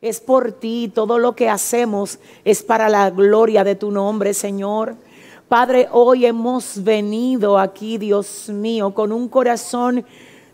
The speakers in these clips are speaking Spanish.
Es por ti, todo lo que hacemos es para la gloria de tu nombre, Señor. Padre, hoy hemos venido aquí, Dios mío, con un corazón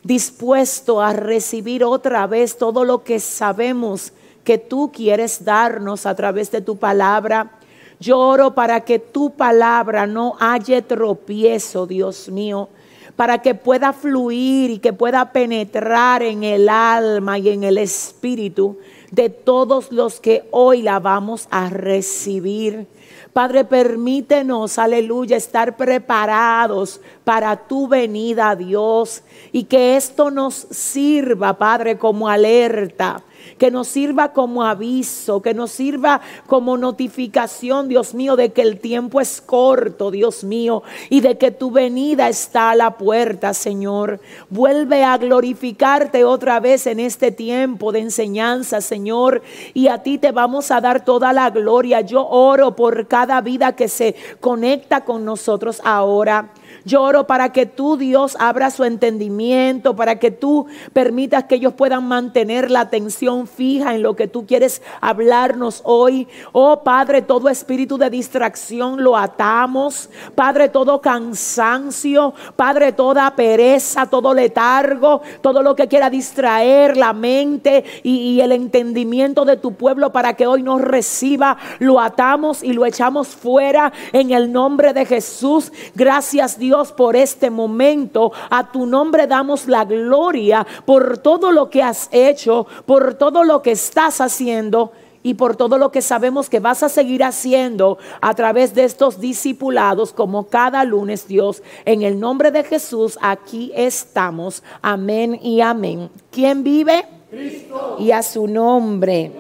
dispuesto a recibir otra vez todo lo que sabemos que tú quieres darnos a través de tu palabra. Yo oro para que tu palabra no haya tropiezo, Dios mío, para que pueda fluir y que pueda penetrar en el alma y en el espíritu de todos los que hoy la vamos a recibir. Padre, permítenos, aleluya, estar preparados para tu venida, Dios, y que esto nos sirva, Padre, como alerta que nos sirva como aviso, que nos sirva como notificación, Dios mío, de que el tiempo es corto, Dios mío, y de que tu venida está a la puerta, Señor. Vuelve a glorificarte otra vez en este tiempo de enseñanza, Señor, y a ti te vamos a dar toda la gloria. Yo oro por cada vida que se conecta con nosotros ahora. Lloro para que tú, Dios, abra su entendimiento, para que tú permitas que ellos puedan mantener la atención fija en lo que tú quieres hablarnos hoy. Oh Padre, todo espíritu de distracción lo atamos. Padre, todo cansancio. Padre, toda pereza, todo letargo, todo lo que quiera distraer la mente y, y el entendimiento de tu pueblo para que hoy nos reciba, lo atamos y lo echamos fuera en el nombre de Jesús. Gracias Dios por este momento. A tu nombre damos la gloria por todo lo que has hecho, por todo lo que estás haciendo y por todo lo que sabemos que vas a seguir haciendo a través de estos discipulados como cada lunes, Dios. En el nombre de Jesús, aquí estamos. Amén y amén. ¿Quién vive? Cristo. Y a su nombre.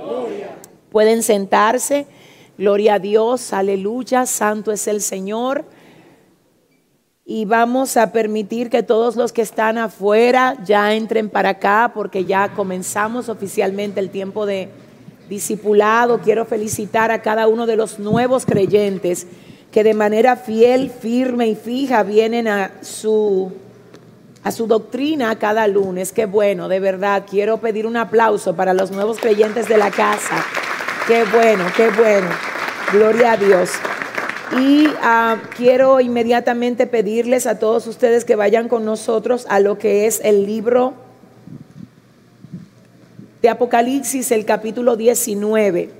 Pueden sentarse. Gloria a Dios, aleluya, santo es el Señor y vamos a permitir que todos los que están afuera ya entren para acá porque ya comenzamos oficialmente el tiempo de discipulado. Quiero felicitar a cada uno de los nuevos creyentes que de manera fiel, firme y fija vienen a su a su doctrina cada lunes. Qué bueno, de verdad. Quiero pedir un aplauso para los nuevos creyentes de la casa. Qué bueno, qué bueno. Gloria a Dios. Y ah, quiero inmediatamente pedirles a todos ustedes que vayan con nosotros a lo que es el libro de Apocalipsis, el capítulo 19.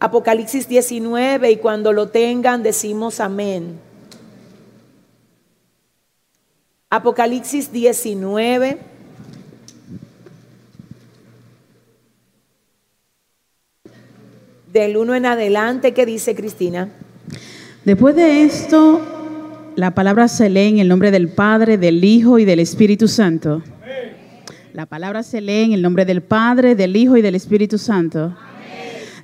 Apocalipsis 19 y cuando lo tengan decimos amén. Apocalipsis 19. Del 1 en adelante, ¿qué dice Cristina? Después de esto, la palabra se lee en el nombre del Padre, del Hijo y del Espíritu Santo. La palabra se lee en el nombre del Padre, del Hijo y del Espíritu Santo.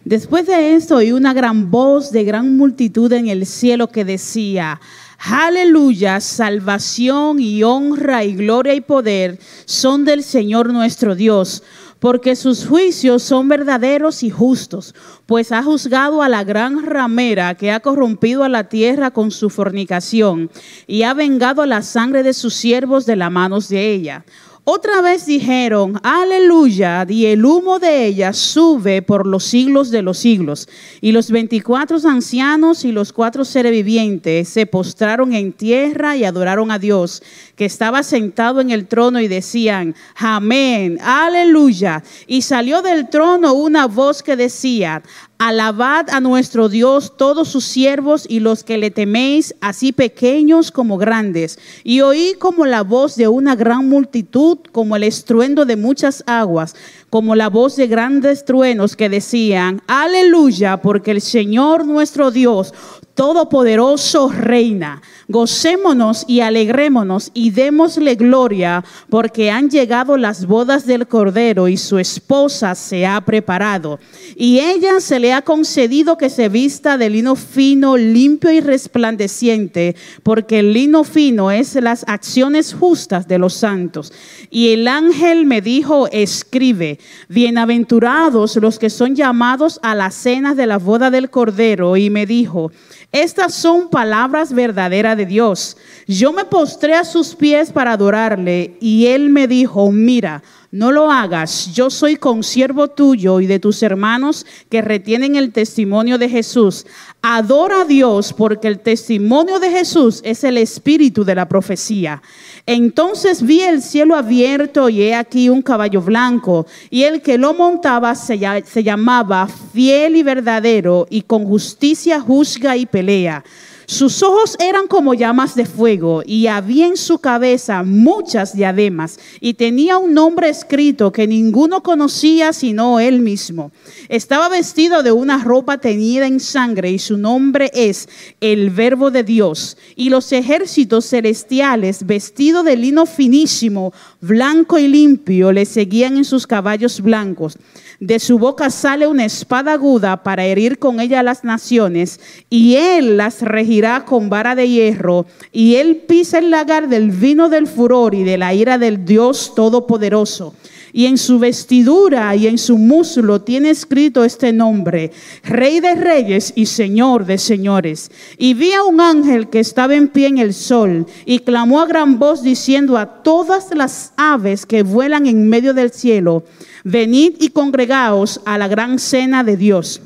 Después de esto oí una gran voz de gran multitud en el cielo que decía, Aleluya, salvación y honra y gloria y poder son del Señor nuestro Dios porque sus juicios son verdaderos y justos, pues ha juzgado a la gran ramera que ha corrompido a la tierra con su fornicación y ha vengado la sangre de sus siervos de las manos de ella. Otra vez dijeron, aleluya, y el humo de ella sube por los siglos de los siglos. Y los veinticuatro ancianos y los cuatro seres vivientes se postraron en tierra y adoraron a Dios, que estaba sentado en el trono y decían, amén, aleluya. Y salió del trono una voz que decía, Alabad a nuestro Dios todos sus siervos y los que le teméis, así pequeños como grandes. Y oí como la voz de una gran multitud, como el estruendo de muchas aguas, como la voz de grandes truenos que decían, aleluya, porque el Señor nuestro Dios Todopoderoso reina. Gocémonos y alegrémonos y démosle gloria, porque han llegado las bodas del Cordero y su esposa se ha preparado. Y ella se le ha concedido que se vista de lino fino, limpio y resplandeciente, porque el lino fino es las acciones justas de los santos. Y el ángel me dijo, escribe, bienaventurados los que son llamados a la cena de la boda del Cordero. Y me dijo, estas son palabras verdaderas de Dios. Yo me postré a sus pies para adorarle y él me dijo, mira, no lo hagas, yo soy consiervo tuyo y de tus hermanos que retienen el testimonio de Jesús. Adora a Dios porque el testimonio de Jesús es el espíritu de la profecía. Entonces vi el cielo abierto y he aquí un caballo blanco y el que lo montaba se, llamaba fiel y verdadero y con justicia juzga y pelea. Sus ojos eran como llamas de fuego y había en su cabeza muchas diademas y tenía un nombre escrito que ninguno conocía sino él mismo. Estaba vestido de una ropa teñida en sangre y su nombre es el Verbo de Dios. Y los ejércitos celestiales, vestidos de lino finísimo, blanco y limpio, le seguían en sus caballos blancos. De su boca sale una espada aguda para herir con ella a las naciones, y él las regirá con vara de hierro, y él pisa el lagar del vino del furor y de la ira del Dios Todopoderoso y en su vestidura y en su muslo tiene escrito este nombre, Rey de Reyes y Señor de Señores. Y vi a un ángel que estaba en pie en el sol y clamó a gran voz diciendo a todas las aves que vuelan en medio del cielo, venid y congregaos a la gran cena de Dios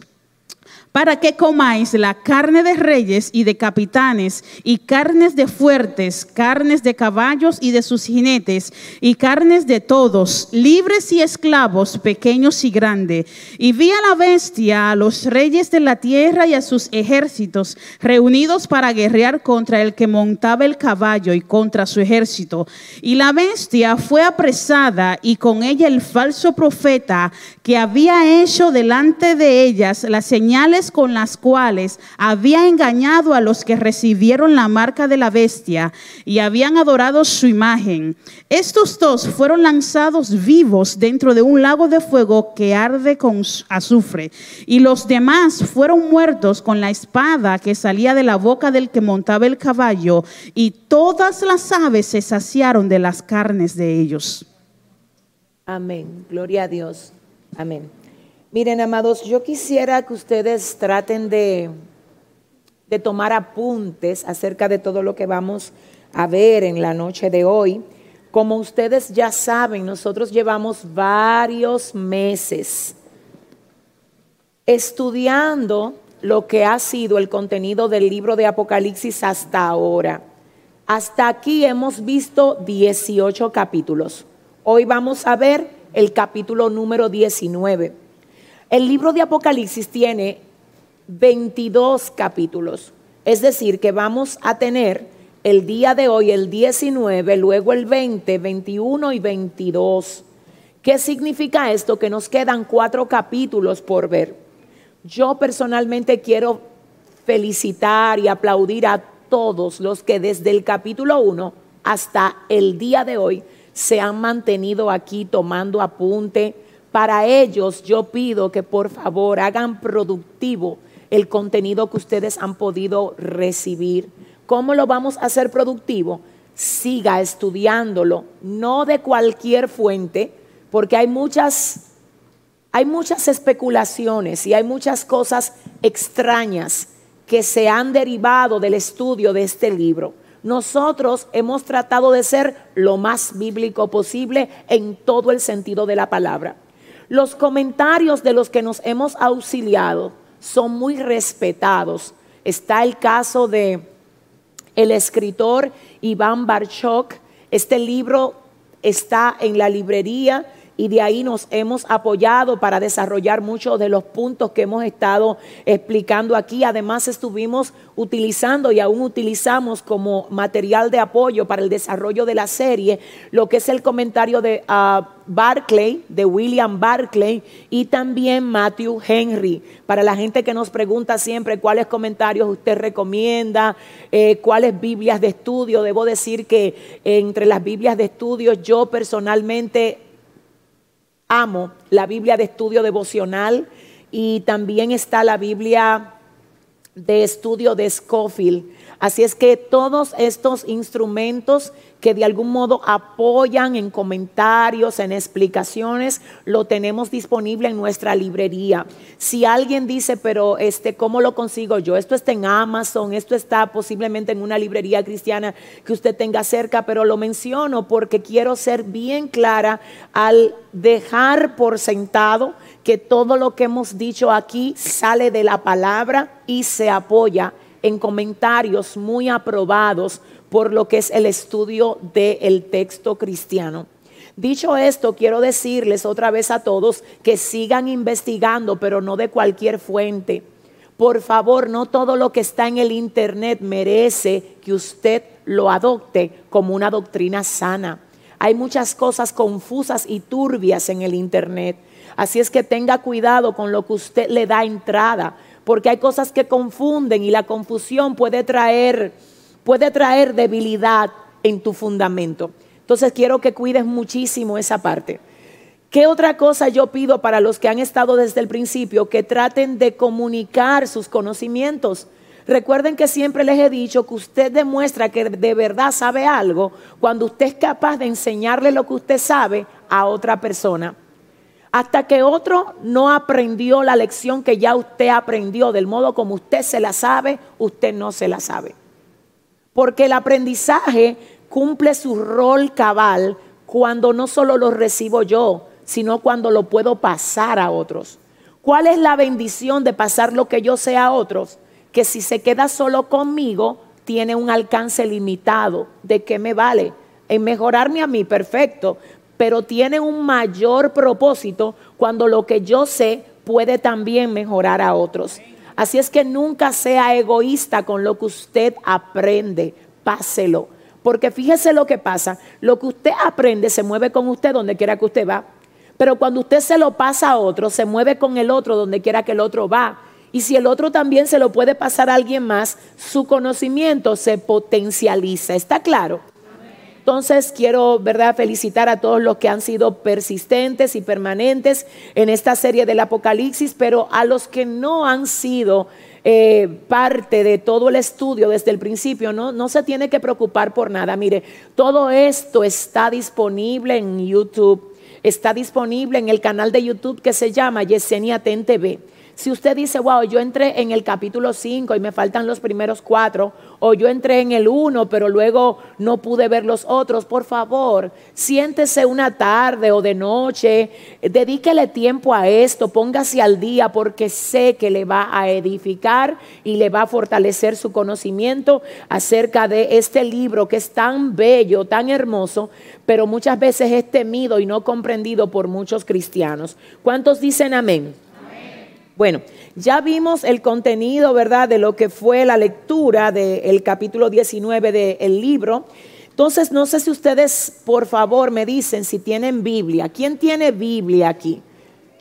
para que comáis la carne de reyes y de capitanes, y carnes de fuertes, carnes de caballos y de sus jinetes, y carnes de todos, libres y esclavos, pequeños y grandes. Y vi a la bestia, a los reyes de la tierra y a sus ejércitos, reunidos para guerrear contra el que montaba el caballo y contra su ejército. Y la bestia fue apresada, y con ella el falso profeta que había hecho delante de ellas las señales con las cuales había engañado a los que recibieron la marca de la bestia y habían adorado su imagen. Estos dos fueron lanzados vivos dentro de un lago de fuego que arde con azufre. Y los demás fueron muertos con la espada que salía de la boca del que montaba el caballo. Y todas las aves se saciaron de las carnes de ellos. Amén. Gloria a Dios. Amén. Miren, amados, yo quisiera que ustedes traten de, tomar apuntes acerca de todo lo que vamos a ver en la noche de hoy. Como ustedes ya saben, nosotros llevamos varios meses estudiando lo que ha sido el contenido del libro de Apocalipsis hasta ahora. Hasta aquí hemos visto 18 capítulos. Hoy vamos a ver el capítulo número 19. El libro de Apocalipsis tiene 22 capítulos, es decir, que vamos a tener el día de hoy el 19, luego el 20, 21 y 22. ¿Qué significa esto? Que nos quedan cuatro capítulos por ver. Yo personalmente quiero felicitar y aplaudir a todos los que desde el capítulo 1 hasta el día de hoy se han mantenido aquí tomando apunte, para ellos yo pido que por favor hagan productivo el contenido que ustedes han podido recibir. ¿Cómo lo vamos a hacer productivo? Siga estudiándolo, no de cualquier fuente, porque hay muchas hay muchas especulaciones y hay muchas cosas extrañas que se han derivado del estudio de este libro. Nosotros hemos tratado de ser lo más bíblico posible en todo el sentido de la palabra. Los comentarios de los que nos hemos auxiliado son muy respetados. Está el caso de el escritor Iván Barchok. Este libro está en la librería y de ahí nos hemos apoyado para desarrollar muchos de los puntos que hemos estado explicando aquí. Además estuvimos utilizando y aún utilizamos como material de apoyo para el desarrollo de la serie lo que es el comentario de uh, Barclay, de William Barclay y también Matthew Henry. Para la gente que nos pregunta siempre cuáles comentarios usted recomienda, eh, cuáles Biblias de estudio, debo decir que entre las Biblias de estudio yo personalmente amo la Biblia de estudio devocional y también está la Biblia de estudio de Scofield. Así es que todos estos instrumentos que de algún modo apoyan en comentarios, en explicaciones, lo tenemos disponible en nuestra librería. Si alguien dice, pero este, ¿cómo lo consigo yo? Esto está en Amazon, esto está posiblemente en una librería cristiana que usted tenga cerca, pero lo menciono porque quiero ser bien clara al dejar por sentado que todo lo que hemos dicho aquí sale de la palabra y se apoya en comentarios muy aprobados por lo que es el estudio del texto cristiano. Dicho esto, quiero decirles otra vez a todos que sigan investigando, pero no de cualquier fuente. Por favor, no todo lo que está en el Internet merece que usted lo adopte como una doctrina sana. Hay muchas cosas confusas y turbias en el Internet. Así es que tenga cuidado con lo que usted le da entrada, porque hay cosas que confunden y la confusión puede traer, puede traer debilidad en tu fundamento. Entonces quiero que cuides muchísimo esa parte. ¿Qué otra cosa yo pido para los que han estado desde el principio? Que traten de comunicar sus conocimientos. Recuerden que siempre les he dicho que usted demuestra que de verdad sabe algo cuando usted es capaz de enseñarle lo que usted sabe a otra persona. Hasta que otro no aprendió la lección que ya usted aprendió, del modo como usted se la sabe, usted no se la sabe. Porque el aprendizaje cumple su rol cabal cuando no solo lo recibo yo, sino cuando lo puedo pasar a otros. ¿Cuál es la bendición de pasar lo que yo sé a otros? Que si se queda solo conmigo, tiene un alcance limitado. ¿De qué me vale? En mejorarme a mí, perfecto, pero tiene un mayor propósito cuando lo que yo sé puede también mejorar a otros. Así es que nunca sea egoísta con lo que usted aprende, páselo. Porque fíjese lo que pasa, lo que usted aprende se mueve con usted donde quiera que usted va, pero cuando usted se lo pasa a otro, se mueve con el otro donde quiera que el otro va. Y si el otro también se lo puede pasar a alguien más, su conocimiento se potencializa. ¿Está claro? Entonces quiero, ¿verdad?, felicitar a todos los que han sido persistentes y permanentes en esta serie del Apocalipsis, pero a los que no han sido eh, parte de todo el estudio desde el principio, ¿no? no se tiene que preocupar por nada. Mire, todo esto está disponible en YouTube, está disponible en el canal de YouTube que se llama Yesenia Ten TV. Si usted dice, wow, yo entré en el capítulo 5 y me faltan los primeros cuatro, o yo entré en el 1 pero luego no pude ver los otros, por favor, siéntese una tarde o de noche, dedíquele tiempo a esto, póngase al día porque sé que le va a edificar y le va a fortalecer su conocimiento acerca de este libro que es tan bello, tan hermoso, pero muchas veces es temido y no comprendido por muchos cristianos. ¿Cuántos dicen amén? Bueno, ya vimos el contenido, ¿verdad?, de lo que fue la lectura del capítulo 19 del libro. Entonces, no sé si ustedes, por favor, me dicen si tienen Biblia. ¿Quién tiene Biblia aquí?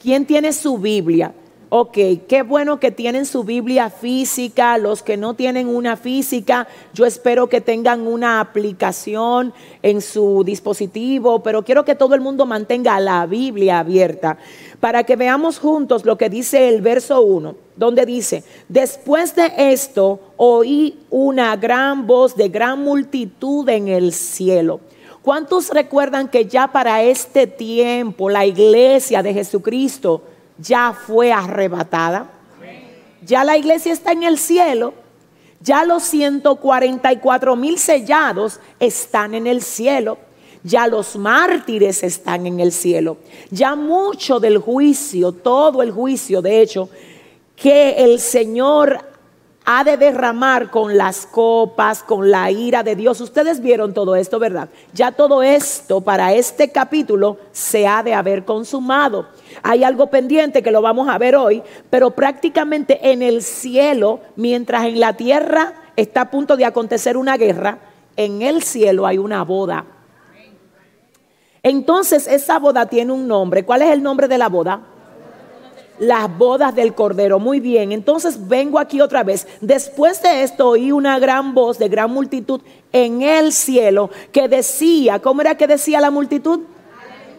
¿Quién tiene su Biblia? Ok, qué bueno que tienen su Biblia física. Los que no tienen una física, yo espero que tengan una aplicación en su dispositivo, pero quiero que todo el mundo mantenga la Biblia abierta para que veamos juntos lo que dice el verso 1, donde dice, después de esto oí una gran voz de gran multitud en el cielo. ¿Cuántos recuerdan que ya para este tiempo la iglesia de Jesucristo ya fue arrebatada. Ya la iglesia está en el cielo. Ya los 144 mil sellados están en el cielo. Ya los mártires están en el cielo. Ya mucho del juicio, todo el juicio, de hecho, que el Señor ha de derramar con las copas, con la ira de Dios. Ustedes vieron todo esto, ¿verdad? Ya todo esto para este capítulo se ha de haber consumado. Hay algo pendiente que lo vamos a ver hoy, pero prácticamente en el cielo, mientras en la tierra está a punto de acontecer una guerra, en el cielo hay una boda. Entonces esa boda tiene un nombre. ¿Cuál es el nombre de la boda? Las bodas del Cordero. Muy bien, entonces vengo aquí otra vez. Después de esto oí una gran voz de gran multitud en el cielo que decía, ¿cómo era que decía la multitud?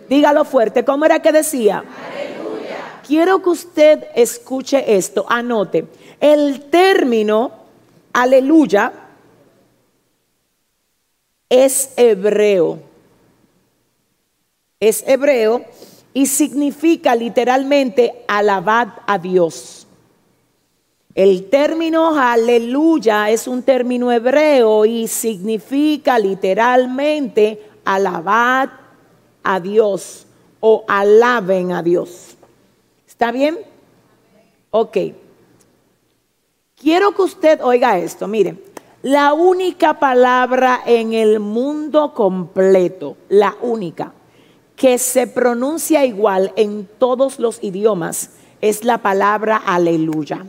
Dígalo fuerte, ¿cómo era que decía? Aleluya. Quiero que usted escuche esto, anote. El término aleluya es hebreo. Es hebreo y significa literalmente alabad a Dios. El término aleluya es un término hebreo y significa literalmente alabad a Dios o alaben a Dios. ¿Está bien? Ok. Quiero que usted oiga esto. Mire, la única palabra en el mundo completo, la única que se pronuncia igual en todos los idiomas es la palabra aleluya.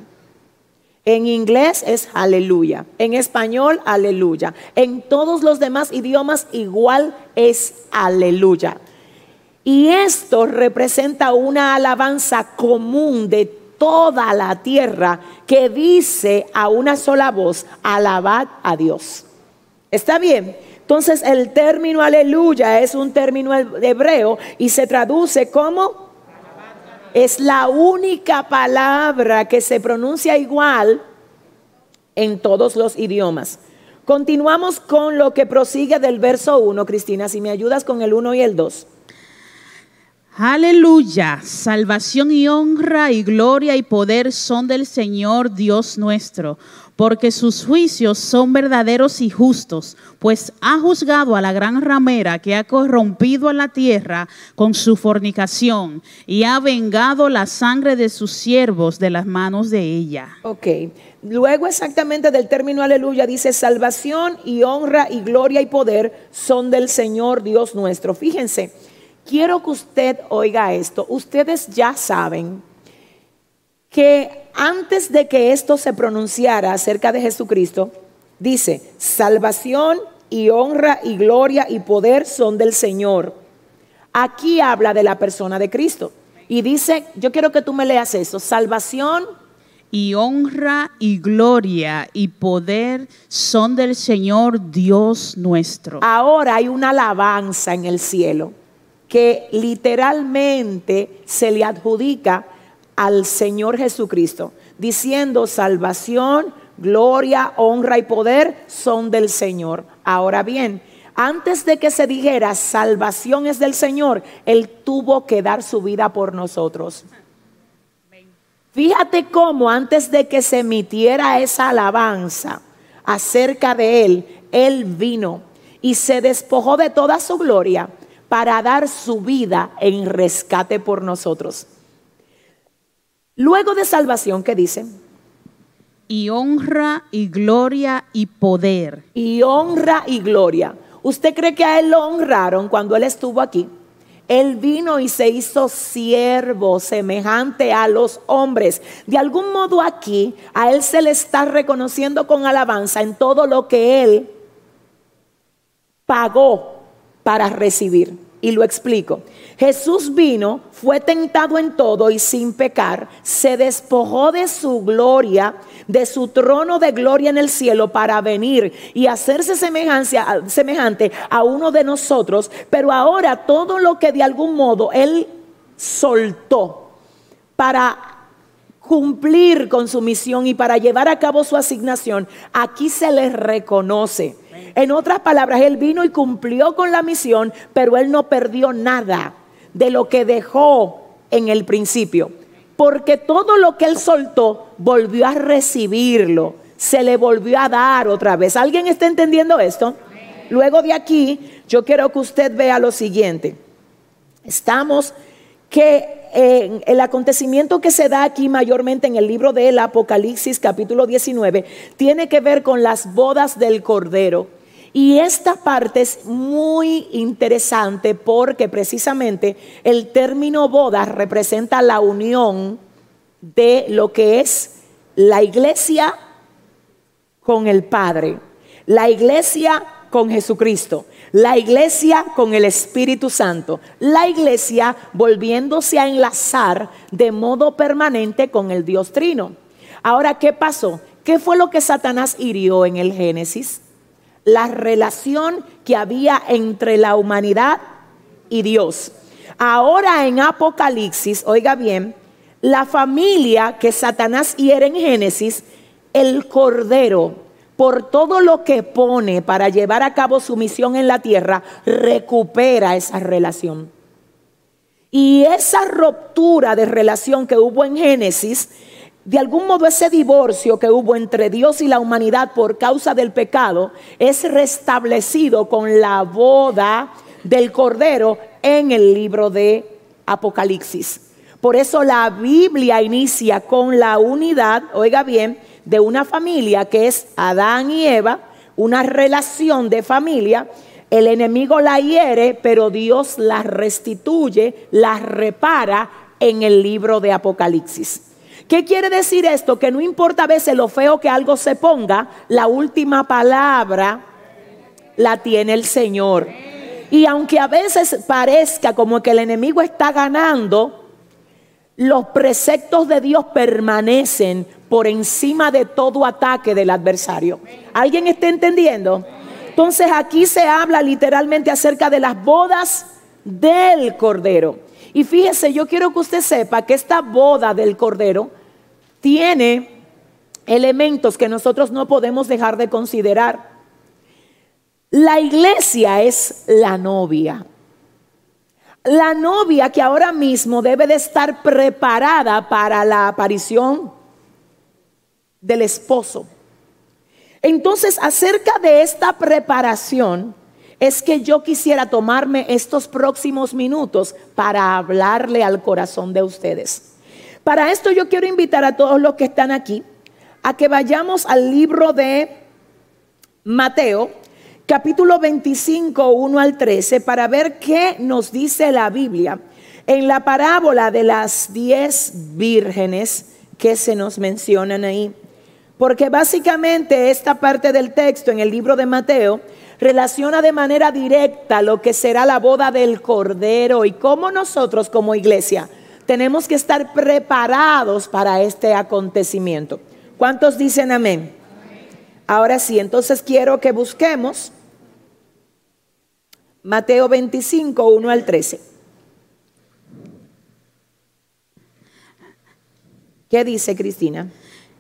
En inglés es aleluya, en español aleluya, en todos los demás idiomas igual es aleluya. Y esto representa una alabanza común de toda la tierra que dice a una sola voz, alabad a Dios. ¿Está bien? Entonces el término aleluya es un término hebreo y se traduce como es la única palabra que se pronuncia igual en todos los idiomas. Continuamos con lo que prosigue del verso 1, Cristina, si me ayudas con el 1 y el 2. Aleluya, salvación y honra y gloria y poder son del Señor Dios nuestro porque sus juicios son verdaderos y justos, pues ha juzgado a la gran ramera que ha corrompido a la tierra con su fornicación y ha vengado la sangre de sus siervos de las manos de ella. Ok, luego exactamente del término aleluya dice salvación y honra y gloria y poder son del Señor Dios nuestro. Fíjense, quiero que usted oiga esto, ustedes ya saben que antes de que esto se pronunciara acerca de Jesucristo, dice, salvación y honra y gloria y poder son del Señor. Aquí habla de la persona de Cristo. Y dice, yo quiero que tú me leas eso, salvación y honra y gloria y poder son del Señor Dios nuestro. Ahora hay una alabanza en el cielo que literalmente se le adjudica al Señor Jesucristo, diciendo salvación, gloria, honra y poder son del Señor. Ahora bien, antes de que se dijera salvación es del Señor, Él tuvo que dar su vida por nosotros. Fíjate cómo antes de que se emitiera esa alabanza acerca de Él, Él vino y se despojó de toda su gloria para dar su vida en rescate por nosotros. Luego de salvación, ¿qué dice? Y honra y gloria y poder. Y honra y gloria. ¿Usted cree que a él lo honraron cuando él estuvo aquí? Él vino y se hizo siervo semejante a los hombres. De algún modo aquí a Él se le está reconociendo con alabanza en todo lo que Él pagó para recibir. Y lo explico. Jesús vino, fue tentado en todo y sin pecar, se despojó de su gloria, de su trono de gloria en el cielo para venir y hacerse semejante a uno de nosotros, pero ahora todo lo que de algún modo Él soltó para cumplir con su misión y para llevar a cabo su asignación, aquí se le reconoce. En otras palabras, Él vino y cumplió con la misión, pero Él no perdió nada de lo que dejó en el principio. Porque todo lo que Él soltó, volvió a recibirlo, se le volvió a dar otra vez. ¿Alguien está entendiendo esto? Luego de aquí, yo quiero que usted vea lo siguiente. Estamos que el acontecimiento que se da aquí mayormente en el libro del Apocalipsis capítulo 19 tiene que ver con las bodas del Cordero. Y esta parte es muy interesante porque precisamente el término bodas representa la unión de lo que es la iglesia con el Padre, la iglesia con Jesucristo, la iglesia con el Espíritu Santo, la iglesia volviéndose a enlazar de modo permanente con el Dios Trino. Ahora, ¿qué pasó? ¿Qué fue lo que Satanás hirió en el Génesis? La relación que había entre la humanidad y Dios. Ahora en Apocalipsis, oiga bien, la familia que Satanás hiere en Génesis, el Cordero, por todo lo que pone para llevar a cabo su misión en la tierra, recupera esa relación. Y esa ruptura de relación que hubo en Génesis, de algún modo ese divorcio que hubo entre Dios y la humanidad por causa del pecado, es restablecido con la boda del Cordero en el libro de Apocalipsis. Por eso la Biblia inicia con la unidad, oiga bien, de una familia que es Adán y Eva, una relación de familia. El enemigo la hiere, pero Dios la restituye, la repara en el libro de Apocalipsis. ¿Qué quiere decir esto? Que no importa a veces lo feo que algo se ponga, la última palabra la tiene el Señor. Y aunque a veces parezca como que el enemigo está ganando, los preceptos de Dios permanecen por encima de todo ataque del adversario. ¿Alguien está entendiendo? Entonces aquí se habla literalmente acerca de las bodas del Cordero. Y fíjese, yo quiero que usted sepa que esta boda del Cordero tiene elementos que nosotros no podemos dejar de considerar. La iglesia es la novia. La novia que ahora mismo debe de estar preparada para la aparición del esposo. Entonces, acerca de esta preparación, es que yo quisiera tomarme estos próximos minutos para hablarle al corazón de ustedes. Para esto yo quiero invitar a todos los que están aquí a que vayamos al libro de Mateo, capítulo 25, 1 al 13, para ver qué nos dice la Biblia en la parábola de las diez vírgenes que se nos mencionan ahí. Porque básicamente esta parte del texto en el libro de Mateo relaciona de manera directa lo que será la boda del Cordero y cómo nosotros como iglesia tenemos que estar preparados para este acontecimiento. ¿Cuántos dicen amén? Ahora sí, entonces quiero que busquemos Mateo 25, 1 al 13. ¿Qué dice Cristina?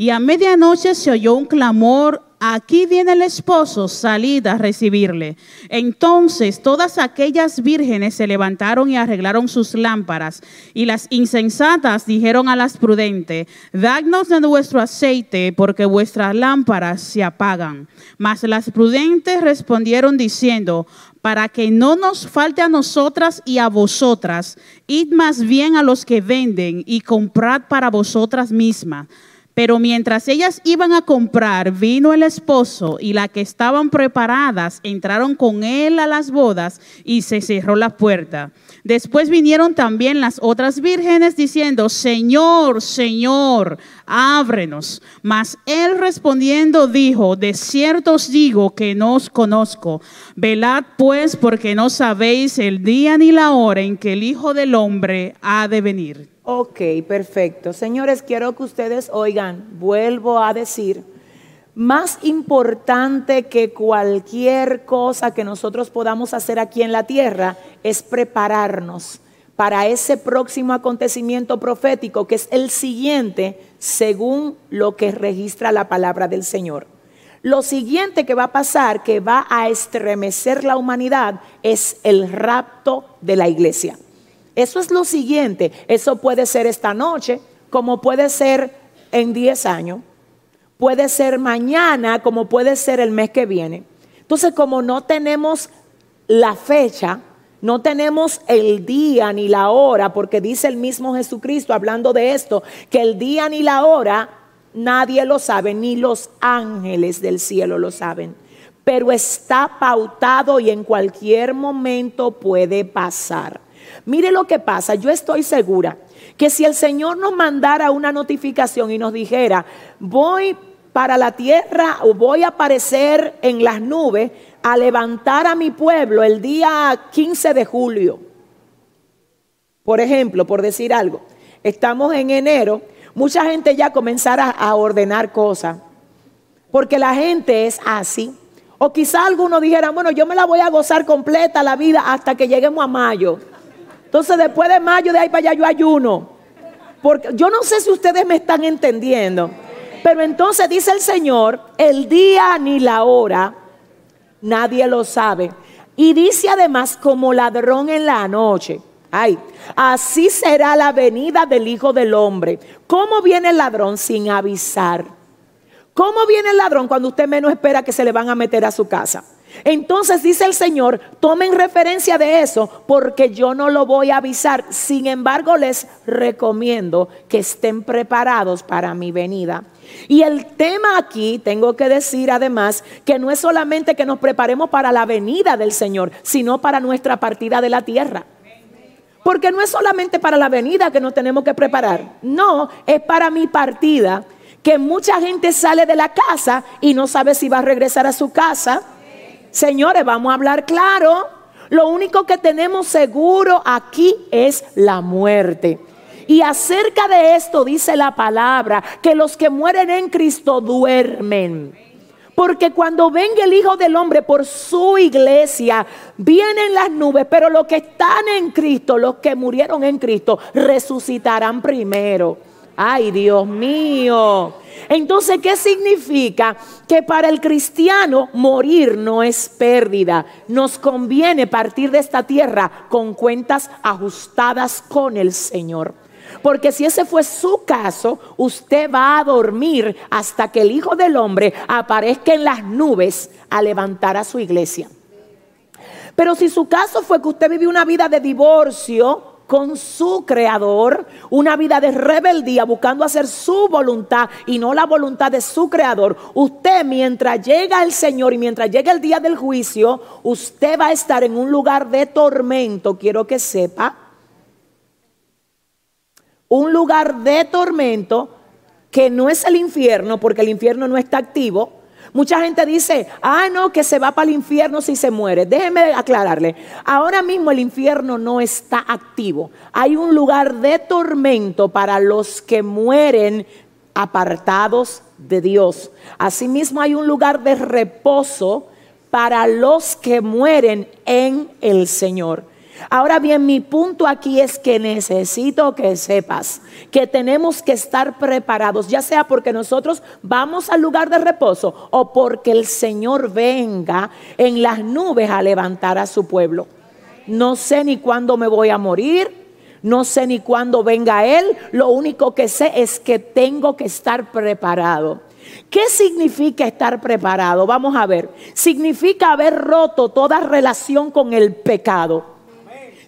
Y a medianoche se oyó un clamor, aquí viene el esposo, salid a recibirle. Entonces todas aquellas vírgenes se levantaron y arreglaron sus lámparas. Y las insensatas dijeron a las prudentes, dadnos de vuestro aceite, porque vuestras lámparas se apagan. Mas las prudentes respondieron diciendo, para que no nos falte a nosotras y a vosotras, id más bien a los que venden y comprad para vosotras mismas pero mientras ellas iban a comprar, vino el esposo y las que estaban preparadas entraron con él a las bodas y se cerró la puerta. Después vinieron también las otras vírgenes diciendo, Señor, Señor, ábrenos. Mas él respondiendo dijo, de cierto os digo que no os conozco. Velad pues porque no sabéis el día ni la hora en que el Hijo del Hombre ha de venir. Ok, perfecto. Señores, quiero que ustedes oigan, vuelvo a decir, más importante que cualquier cosa que nosotros podamos hacer aquí en la tierra es prepararnos para ese próximo acontecimiento profético, que es el siguiente, según lo que registra la palabra del Señor. Lo siguiente que va a pasar, que va a estremecer la humanidad, es el rapto de la iglesia. Eso es lo siguiente. Eso puede ser esta noche, como puede ser en 10 años, puede ser mañana, como puede ser el mes que viene. Entonces, como no tenemos la fecha, no tenemos el día ni la hora, porque dice el mismo Jesucristo hablando de esto, que el día ni la hora nadie lo sabe, ni los ángeles del cielo lo saben. Pero está pautado y en cualquier momento puede pasar. Mire lo que pasa, yo estoy segura que si el Señor nos mandara una notificación y nos dijera, voy para la tierra voy a aparecer en las nubes, a levantar a mi pueblo el día 15 de julio. Por ejemplo, por decir algo, estamos en enero, mucha gente ya comenzará a ordenar cosas, porque la gente es así. O quizá algunos dijeran, bueno, yo me la voy a gozar completa la vida hasta que lleguemos a mayo. Entonces después de mayo, de ahí para allá yo ayuno. Porque yo no sé si ustedes me están entendiendo. Pero entonces dice el Señor, el día ni la hora nadie lo sabe. Y dice además como ladrón en la noche. Ay, así será la venida del Hijo del Hombre. ¿Cómo viene el ladrón sin avisar? ¿Cómo viene el ladrón cuando usted menos espera que se le van a meter a su casa? Entonces dice el Señor, tomen referencia de eso porque yo no lo voy a avisar. Sin embargo, les recomiendo que estén preparados para mi venida. Y el tema aquí, tengo que decir además, que no es solamente que nos preparemos para la venida del Señor, sino para nuestra partida de la tierra. Porque no es solamente para la venida que nos tenemos que preparar, no, es para mi partida, que mucha gente sale de la casa y no sabe si va a regresar a su casa. Señores, vamos a hablar claro. Lo único que tenemos seguro aquí es la muerte. Y acerca de esto dice la palabra, que los que mueren en Cristo duermen. Porque cuando venga el Hijo del Hombre por su iglesia, vienen las nubes, pero los que están en Cristo, los que murieron en Cristo, resucitarán primero. Ay, Dios mío. Entonces, ¿qué significa? Que para el cristiano morir no es pérdida. Nos conviene partir de esta tierra con cuentas ajustadas con el Señor. Porque si ese fue su caso, usted va a dormir hasta que el Hijo del Hombre aparezca en las nubes a levantar a su iglesia. Pero si su caso fue que usted vivió una vida de divorcio, con su creador, una vida de rebeldía buscando hacer su voluntad y no la voluntad de su creador. Usted mientras llega el Señor y mientras llega el día del juicio, usted va a estar en un lugar de tormento, quiero que sepa, un lugar de tormento que no es el infierno, porque el infierno no está activo. Mucha gente dice, ah, no, que se va para el infierno si se muere. Déjeme aclararle, ahora mismo el infierno no está activo. Hay un lugar de tormento para los que mueren apartados de Dios. Asimismo hay un lugar de reposo para los que mueren en el Señor. Ahora bien, mi punto aquí es que necesito que sepas que tenemos que estar preparados, ya sea porque nosotros vamos al lugar de reposo o porque el Señor venga en las nubes a levantar a su pueblo. No sé ni cuándo me voy a morir, no sé ni cuándo venga Él, lo único que sé es que tengo que estar preparado. ¿Qué significa estar preparado? Vamos a ver. Significa haber roto toda relación con el pecado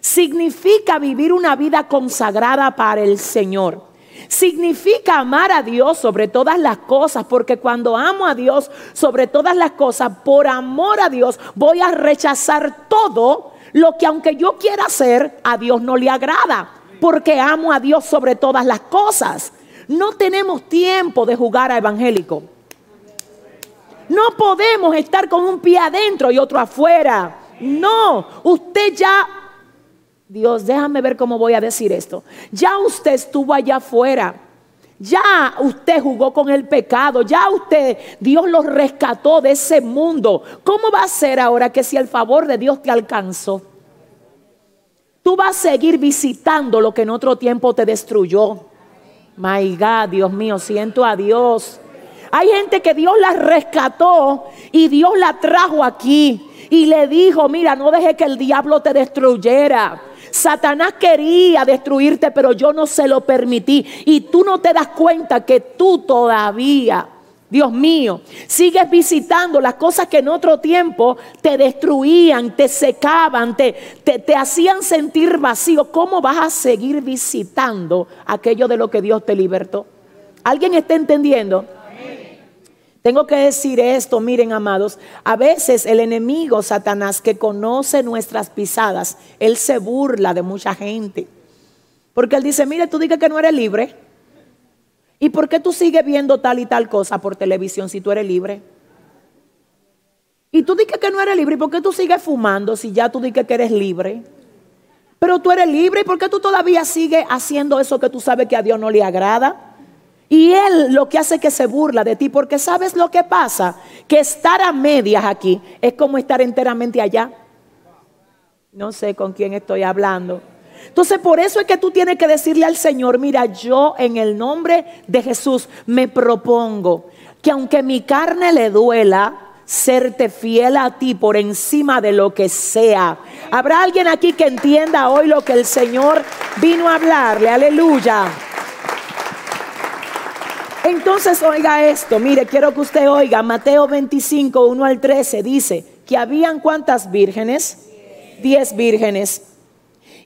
significa vivir una vida consagrada para el Señor. Significa amar a Dios sobre todas las cosas, porque cuando amo a Dios sobre todas las cosas, por amor a Dios, voy a rechazar todo lo que aunque yo quiera hacer, a Dios no le agrada, porque amo a Dios sobre todas las cosas. No tenemos tiempo de jugar a evangélico. No podemos estar con un pie adentro y otro afuera. No, usted ya Dios, déjame ver cómo voy a decir esto. Ya usted estuvo allá afuera. Ya usted jugó con el pecado. Ya usted, Dios lo rescató de ese mundo. ¿Cómo va a ser ahora que si el favor de Dios te alcanzó? Tú vas a seguir visitando lo que en otro tiempo te destruyó. My God, Dios mío, siento a Dios. Hay gente que Dios la rescató y Dios la trajo aquí y le dijo, mira, no deje que el diablo te destruyera. Satanás quería destruirte, pero yo no se lo permití. Y tú no te das cuenta que tú todavía, Dios mío, sigues visitando las cosas que en otro tiempo te destruían, te secaban, te, te, hacían sentir vacío. ¿Cómo vas a seguir visitando aquello de lo que Dios te libertó? ¿Alguien está entendiendo? Tengo que decir esto, miren amados, a veces el enemigo Satanás que conoce nuestras pisadas, él se burla de mucha gente. Porque él dice, mire, tú dices que no eres libre. ¿Y por qué tú sigues viendo tal y tal cosa por televisión si tú eres libre? Y tú dices que no eres libre, ¿y por qué tú sigues fumando si ya tú dices que eres libre? Pero tú eres libre, ¿y por qué tú todavía sigues haciendo eso que tú sabes que a Dios no le agrada? Y él lo que hace es que se burla de ti, porque sabes lo que pasa, que estar a medias aquí es como estar enteramente allá. No sé con quién estoy hablando. Entonces por eso es que tú tienes que decirle al Señor, mira, yo en el nombre de Jesús me propongo que aunque mi carne le duela, serte fiel a ti por encima de lo que sea. ¿Habrá alguien aquí que entienda hoy lo que el Señor vino a hablarle? Aleluya. Entonces oiga esto, mire, quiero que usted oiga, Mateo 25, 1 al 13 dice que habían cuántas vírgenes? Diez vírgenes.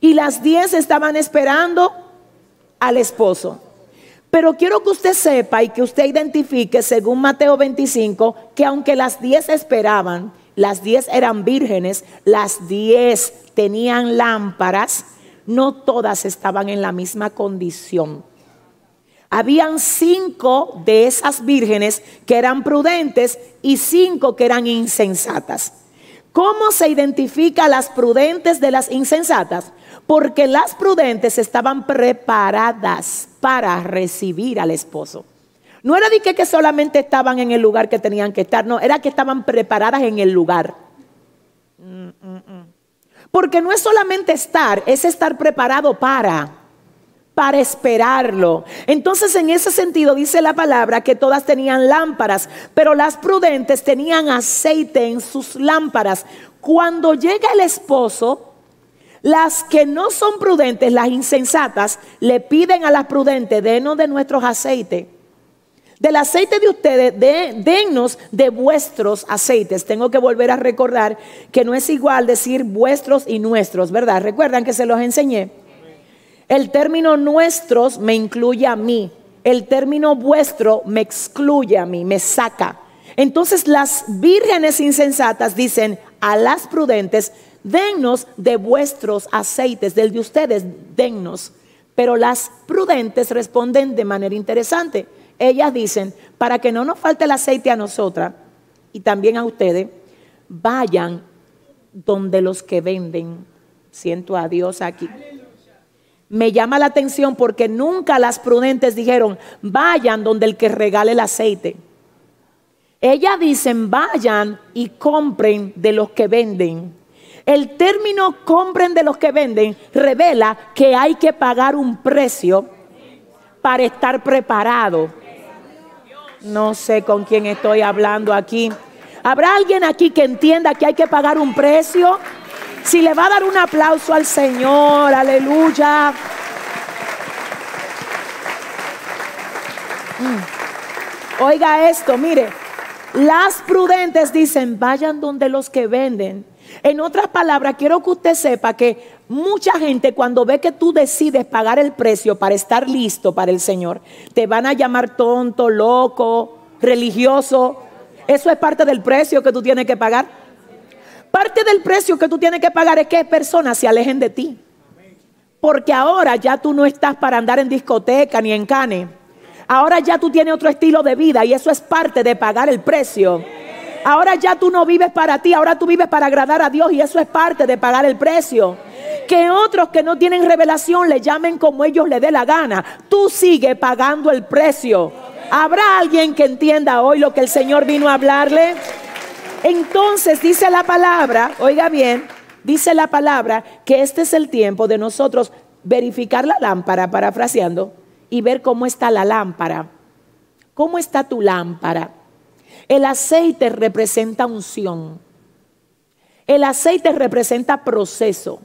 Y las diez estaban esperando al esposo. Pero quiero que usted sepa y que usted identifique, según Mateo 25, que aunque las diez esperaban, las diez eran vírgenes, las diez tenían lámparas, no todas estaban en la misma condición. Habían cinco de esas vírgenes que eran prudentes y cinco que eran insensatas. ¿Cómo se identifica las prudentes de las insensatas? Porque las prudentes estaban preparadas para recibir al esposo. No era de que, que solamente estaban en el lugar que tenían que estar, no, era que estaban preparadas en el lugar. Mm, mm, mm. Porque no es solamente estar, es estar preparado para para esperarlo. Entonces en ese sentido dice la palabra que todas tenían lámparas, pero las prudentes tenían aceite en sus lámparas. Cuando llega el esposo, las que no son prudentes, las insensatas, le piden a las prudentes, denos de nuestros aceites. Del aceite de ustedes, de, denos de vuestros aceites. Tengo que volver a recordar que no es igual decir vuestros y nuestros, ¿verdad? Recuerdan que se los enseñé. El término nuestros me incluye a mí. El término vuestro me excluye a mí, me saca. Entonces las vírgenes insensatas dicen a las prudentes, dennos de vuestros aceites, del de ustedes, dennos. Pero las prudentes responden de manera interesante. Ellas dicen, para que no nos falte el aceite a nosotras y también a ustedes, vayan donde los que venden. Siento a Dios aquí me llama la atención porque nunca las prudentes dijeron, vayan donde el que regale el aceite. Ellas dicen, vayan y compren de los que venden. El término compren de los que venden revela que hay que pagar un precio para estar preparado. No sé con quién estoy hablando aquí. ¿Habrá alguien aquí que entienda que hay que pagar un precio? Si le va a dar un aplauso al Señor, aleluya. Mm. Oiga esto, mire, las prudentes dicen, vayan donde los que venden. En otras palabras, quiero que usted sepa que mucha gente cuando ve que tú decides pagar el precio para estar listo para el Señor, te van a llamar tonto, loco, religioso. Eso es parte del precio que tú tienes que pagar. Parte del precio que tú tienes que pagar es que personas se alejen de ti. Porque ahora ya tú no estás para andar en discoteca ni en cane. Ahora ya tú tienes otro estilo de vida y eso es parte de pagar el precio. Ahora ya tú no vives para ti, ahora tú vives para agradar a Dios y eso es parte de pagar el precio. Que otros que no tienen revelación le llamen como ellos le dé la gana. Tú sigue pagando el precio. ¿Habrá alguien que entienda hoy lo que el Señor vino a hablarle? Entonces dice la palabra, oiga bien, dice la palabra que este es el tiempo de nosotros verificar la lámpara, parafraseando, y ver cómo está la lámpara. ¿Cómo está tu lámpara? El aceite representa unción. El aceite representa proceso.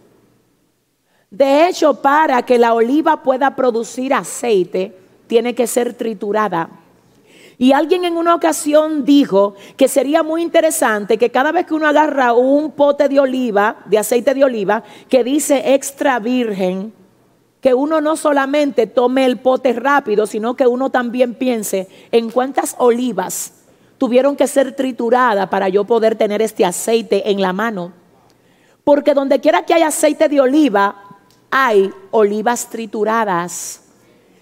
De hecho, para que la oliva pueda producir aceite, tiene que ser triturada. Y alguien en una ocasión dijo que sería muy interesante que cada vez que uno agarra un pote de oliva, de aceite de oliva, que dice extra virgen, que uno no solamente tome el pote rápido, sino que uno también piense en cuántas olivas tuvieron que ser trituradas para yo poder tener este aceite en la mano. Porque donde quiera que haya aceite de oliva, hay olivas trituradas.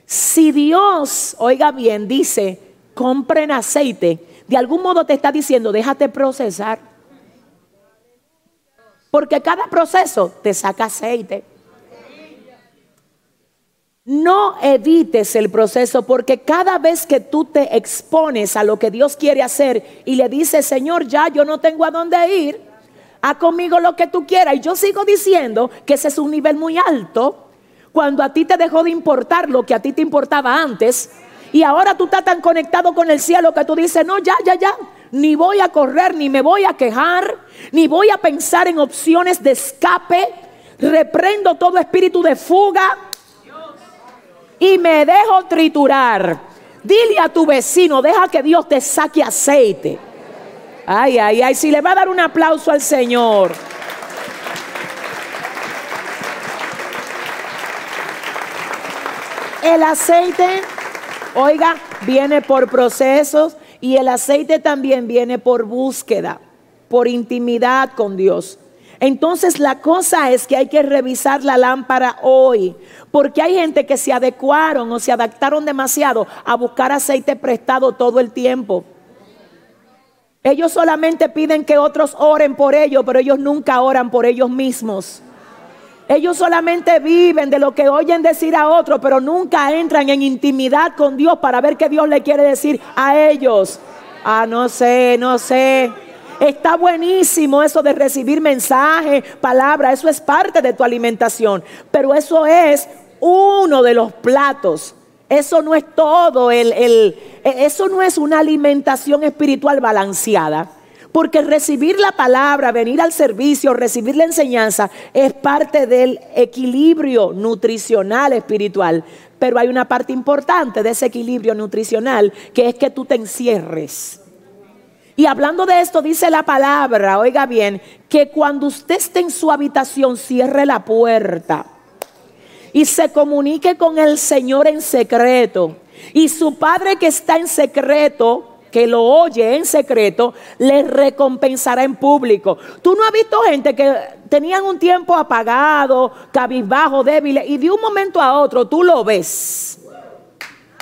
Si Dios, oiga bien, dice, compren aceite, de algún modo te está diciendo, déjate procesar. Porque cada proceso te saca aceite. No evites el proceso porque cada vez que tú te expones a lo que Dios quiere hacer y le dices, Señor, ya yo no tengo a dónde ir, haz conmigo lo que tú quieras. Y yo sigo diciendo que ese es un nivel muy alto cuando a ti te dejó de importar lo que a ti te importaba antes. Y ahora tú estás tan conectado con el cielo que tú dices, no, ya, ya, ya, ni voy a correr, ni me voy a quejar, ni voy a pensar en opciones de escape. Reprendo todo espíritu de fuga y me dejo triturar. Dile a tu vecino, deja que Dios te saque aceite. Ay, ay, ay, si le va a dar un aplauso al Señor. El aceite, oiga, viene por procesos y el aceite también viene por búsqueda, por intimidad con Dios. Entonces la cosa es que hay que revisar la lámpara hoy, porque hay gente que se adecuaron o se adaptaron demasiado a buscar aceite prestado todo el tiempo. Ellos solamente piden que otros oren por ellos, pero ellos nunca oran por ellos mismos. Ellos solamente viven de lo que oyen decir a otros, pero nunca entran en intimidad con Dios para ver qué Dios le quiere decir a ellos. Ah, no sé, no sé. Está buenísimo eso de recibir mensajes, palabras, eso es parte de tu alimentación, pero eso es uno de los platos. Eso no es todo, el, e, eso no es una alimentación espiritual balanceada. Porque recibir la palabra, venir al servicio, recibir la enseñanza es parte del equilibrio nutricional espiritual. Pero hay una parte importante de ese equilibrio nutricional que es que tú te encierres y hablando de esto, dice la palabra, oiga bien, que cuando usted esté en su habitación, cierre la puerta y se comunique con el Señor en secreto. Y su Padre que está en secreto, que lo oye en secreto, le recompensará en público. Tú no has visto gente que tenían un tiempo apagado, cabizbajo, débil, y de un momento a otro tú lo ves.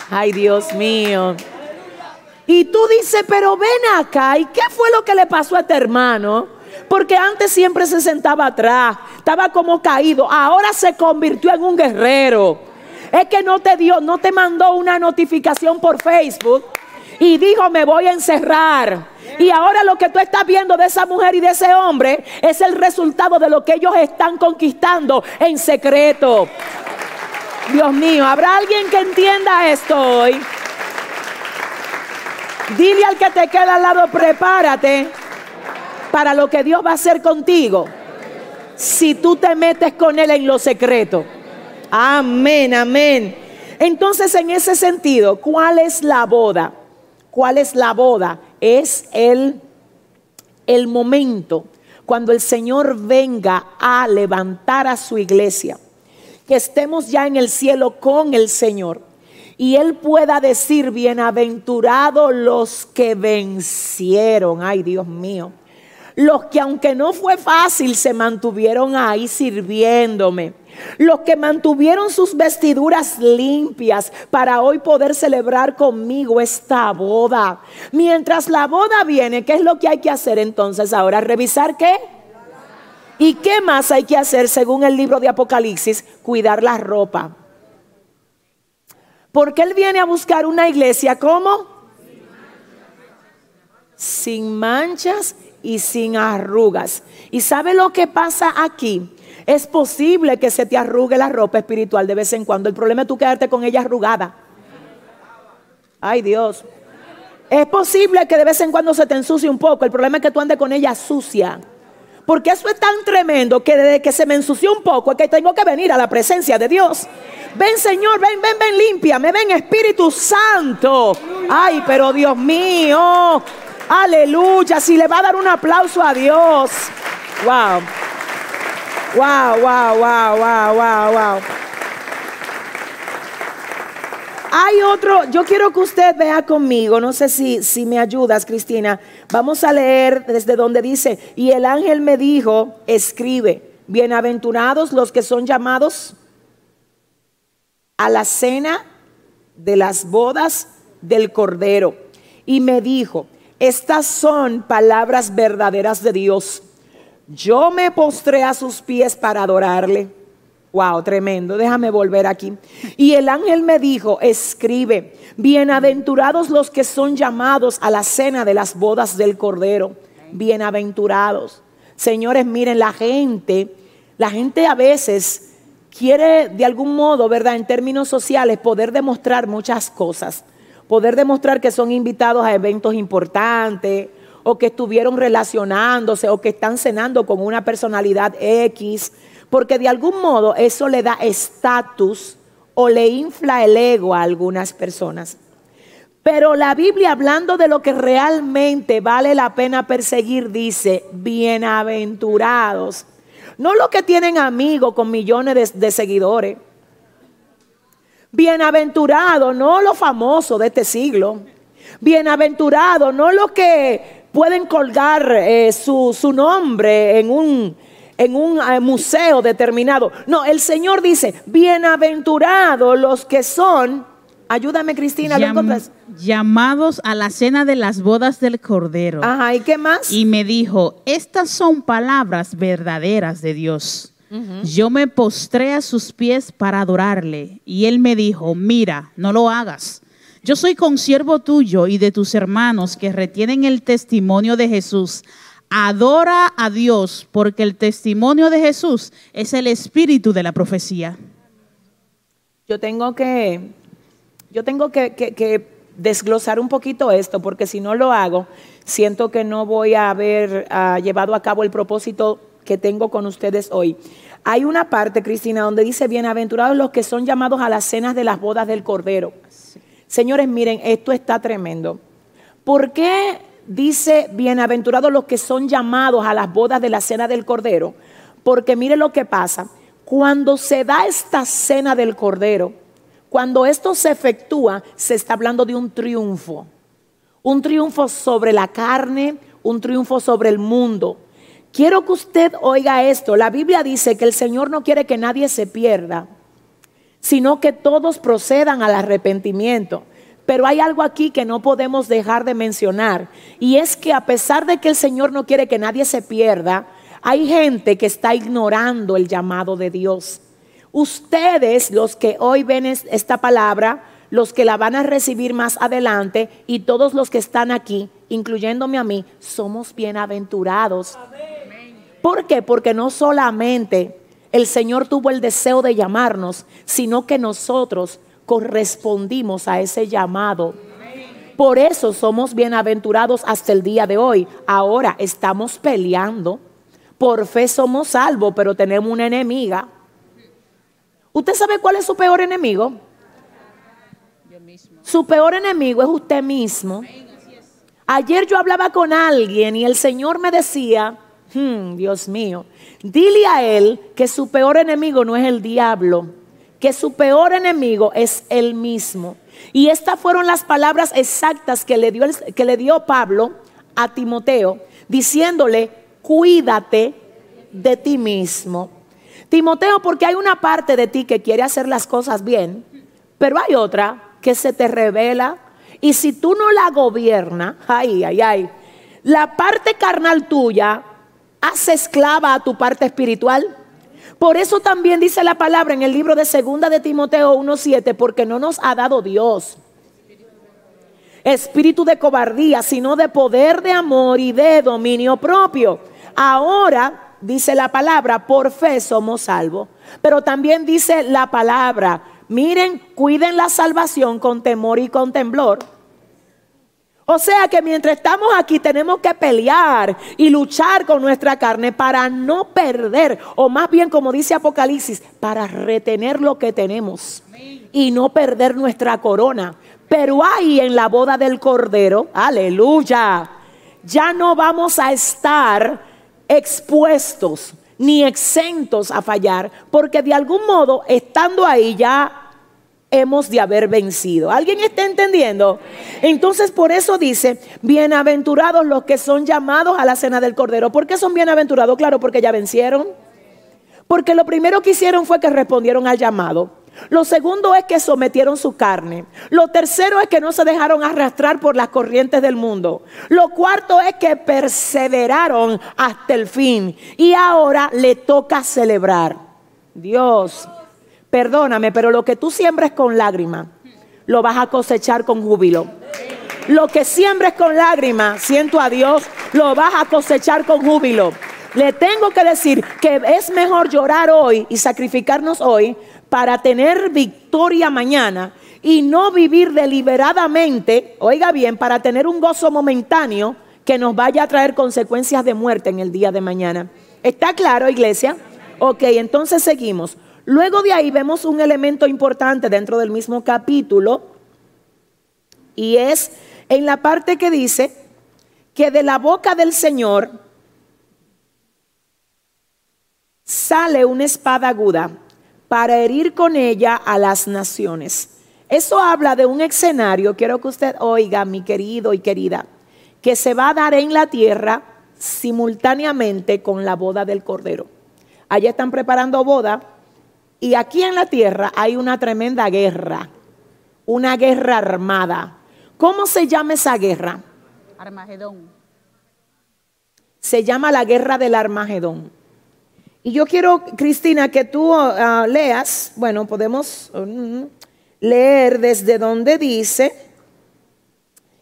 Ay, Dios mío. Y tú dices, pero ven acá, ¿y qué fue lo que le pasó a este hermano? Porque antes siempre se sentaba atrás, estaba como caído, ahora se convirtió en un guerrero. Es que no te dio, no te mandó una notificación por Facebook y dijo, me voy a encerrar. Y ahora lo que tú estás viendo de esa mujer y de ese hombre es el resultado de lo que ellos están conquistando en secreto. Dios mío, ¿habrá alguien que entienda esto hoy? Dile al que te queda al lado, prepárate para lo que Dios va a hacer contigo si tú te metes con Él en lo secreto. Amén, amén. Entonces, en ese sentido, ¿cuál es la boda? ¿Cuál es la boda? Es el, el momento cuando el Señor venga a levantar a su iglesia. Que estemos ya en el cielo con el Señor y Él pueda decir, bienaventurados los que vencieron, ay Dios mío, los que aunque no fue fácil se mantuvieron ahí sirviéndome. Los que mantuvieron sus vestiduras limpias para hoy poder celebrar conmigo esta boda. Mientras la boda viene, ¿qué es lo que hay que hacer entonces ahora? ¿Revisar qué? ¿Y qué más hay que hacer según el libro de Apocalipsis? Cuidar la ropa. Porque Él viene a buscar una iglesia como sin manchas y sin arrugas. ¿Y sabe lo que pasa aquí? Es posible que se te arrugue la ropa espiritual de vez en cuando. El problema es tú quedarte con ella arrugada. Ay Dios. Es posible que de vez en cuando se te ensucie un poco. El problema es que tú andes con ella sucia. Porque eso es tan tremendo que desde que se me ensució un poco es que tengo que venir a la presencia de Dios. Ven Señor, ven, ven, ven, límpiame, ven Espíritu Santo. Ay, pero Dios mío. Aleluya. Si le va a dar un aplauso a Dios. Wow. Wow, wow, wow, wow, wow, wow. Hay otro, yo quiero que usted vea conmigo, no sé si, si me ayudas, Cristina. Vamos a leer desde donde dice, y el ángel me dijo, escribe, bienaventurados los que son llamados a la cena de las bodas del Cordero. Y me dijo, estas son palabras verdaderas de Dios. Yo me postré a sus pies para adorarle. Wow, tremendo. Déjame volver aquí. Y el ángel me dijo, escribe, bienaventurados los que son llamados a la cena de las bodas del Cordero. Bienaventurados. Señores, miren, la gente, la gente a veces quiere de algún modo, ¿verdad? En términos sociales, poder demostrar muchas cosas. Poder demostrar que son invitados a eventos importantes o que estuvieron relacionándose o que están cenando con una personalidad X porque de algún modo eso le da estatus o le infla el ego a algunas personas. Pero la Biblia, hablando de lo que realmente vale la pena perseguir, dice, bienaventurados. No los que tienen amigos con millones de, seguidores. Bienaventurados, no los famosos de este siglo. Bienaventurados, no los que pueden colgar eh, su, su nombre en un, en un eh, museo determinado. No, el Señor dice, bienaventurados los que son, ayúdame Cristina, Llamados a la cena de las bodas del Cordero. Ajá, ¿y qué más? Y me dijo, estas son palabras verdaderas de Dios. Yo me postré a sus pies para adorarle y él me dijo, mira, no lo hagas. Yo soy consiervo tuyo y de tus hermanos que retienen el testimonio de Jesús. Adora a Dios porque el testimonio de Jesús es el espíritu de la profecía. Yo tengo que, yo tengo que, desglosar un poquito esto porque si no lo hago, siento que no voy a haber ah, llevado a cabo el propósito que tengo con ustedes hoy. Hay una parte, Cristina, donde dice, bienaventurados los que son llamados a las cenas de las bodas del Cordero. Señores, miren, esto está tremendo. ¿Por qué dice, bienaventurados los que son llamados a las bodas de la cena del Cordero, porque mire lo que pasa, cuando se da esta cena del Cordero, cuando esto se efectúa, se está hablando de un triunfo, un triunfo sobre la carne, un triunfo sobre el mundo. Quiero que usted oiga esto, la Biblia dice que el Señor no quiere que nadie se pierda, sino que todos procedan al arrepentimiento. Pero hay algo aquí que no podemos dejar de mencionar. Y es que a pesar de que el Señor no quiere que nadie se pierda, hay gente que está ignorando el llamado de Dios. Ustedes, los que hoy ven esta palabra, los que la van a recibir más adelante y todos los que están aquí, incluyéndome a mí, somos bienaventurados. ¿Por qué? Porque no solamente el Señor tuvo el deseo de llamarnos, sino que nosotros correspondimos a ese llamado. Por eso somos bienaventurados hasta el día de hoy. Ahora estamos peleando. Por fe somos salvos, pero tenemos una enemiga. ¿Usted sabe cuál es su peor enemigo? Su peor enemigo es usted mismo. Ayer yo hablaba con alguien y el Señor me decía, hmm, Dios mío, dile a él que su peor enemigo no es el diablo, que su peor enemigo es él mismo. Y estas fueron las palabras exactas que le dio, que le dio Pablo a Timoteo, diciéndole, cuídate de ti mismo. Timoteo, porque hay una parte de ti que quiere hacer las cosas bien, pero hay otra que se te revela. Y si tú no la gobiernas, ay, ay, ay, la parte carnal tuya hace esclava a tu parte espiritual. Por eso también dice la palabra en el libro de Segunda de Timoteo 1:7, porque no nos ha dado Dios espíritu de cobardía, sino de poder de amor y de dominio propio. Ahora, dice la palabra, por fe somos salvos. Pero también dice la palabra, miren, cuiden la salvación con temor y con temblor. O sea que mientras estamos aquí tenemos que pelear y luchar con nuestra carne para no perder, o más bien como dice Apocalipsis, para retener lo que tenemos y no perder nuestra corona. Pero ahí en la boda del Cordero, aleluya, ya no vamos a estar expuestos ni exentos a fallar, porque de algún modo, estando ahí ya hemos de haber vencido. ¿Alguien está entendiendo? Entonces por eso dice, bienaventurados los que son llamados a la cena del Cordero. ¿Por qué son bienaventurados? Claro, porque ya vencieron. Porque lo primero que hicieron fue que respondieron al llamado. Lo segundo es que sometieron su carne. Lo tercero es que no se dejaron arrastrar por las corrientes del mundo. Lo cuarto es que perseveraron hasta el fin. Y ahora le toca celebrar. Dios, perdóname, pero lo que tú siembres con lágrimas, lo vas a cosechar con júbilo. Lo que siembres con lágrimas, siento a Dios, lo vas a cosechar con júbilo. Le tengo que decir que es mejor llorar hoy y sacrificarnos hoy para tener victoria mañana y no vivir deliberadamente, oiga bien, para tener un gozo momentáneo que nos vaya a traer consecuencias de muerte en el día de mañana. ¿Está claro, iglesia? Ok, entonces seguimos. Luego de ahí vemos un elemento importante dentro del mismo capítulo y es en la parte que dice que de la boca del Señor sale una espada aguda para herir con ella a las naciones. Eso habla de un escenario, quiero que usted oiga, mi querido y querida, que se va a dar en la tierra simultáneamente con la boda del Cordero. Allá están preparando boda y aquí en la tierra hay una tremenda guerra, una guerra armada. ¿Cómo se llama esa guerra? Armagedón. Se llama la guerra del Armagedón. Y yo quiero, Cristina, que tú ah, leas, bueno, podemos mm, leer desde donde dice,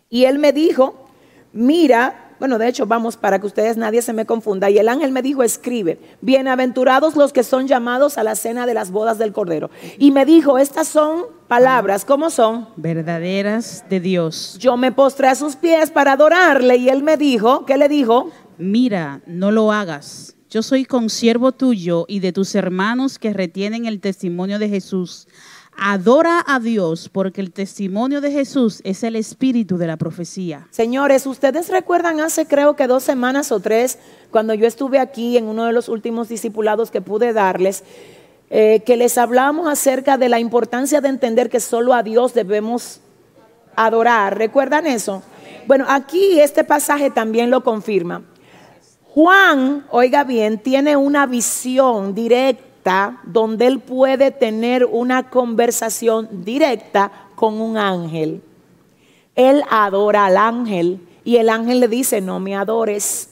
y él me dijo, mira, bueno, de hecho, vamos para que ustedes nadie se me confunda. Y el ángel me dijo, escribe, bienaventurados los que son llamados a la cena de las bodas del Cordero. Y me dijo, estas son palabras, ¿cómo son? Verdaderas de Dios. Yo me postré a sus pies para adorarle y él me dijo, ¿qué le dijo? Mira, no lo hagas yo soy consiervo tuyo y de tus hermanos que retienen el testimonio de Jesús. Adora a Dios porque el testimonio de Jesús es el espíritu de la profecía. Señores, ustedes recuerdan hace creo que dos semanas o tres, cuando yo estuve aquí en uno de los últimos discipulados que pude darles, eh, que les hablamos acerca de la importancia de entender que solo a Dios debemos adorar. ¿Recuerdan eso? Bueno, aquí este pasaje también lo confirma. Juan, oiga bien, tiene una visión directa donde él puede tener una conversación directa con un ángel. Él adora al ángel y el ángel le dice, no me adores.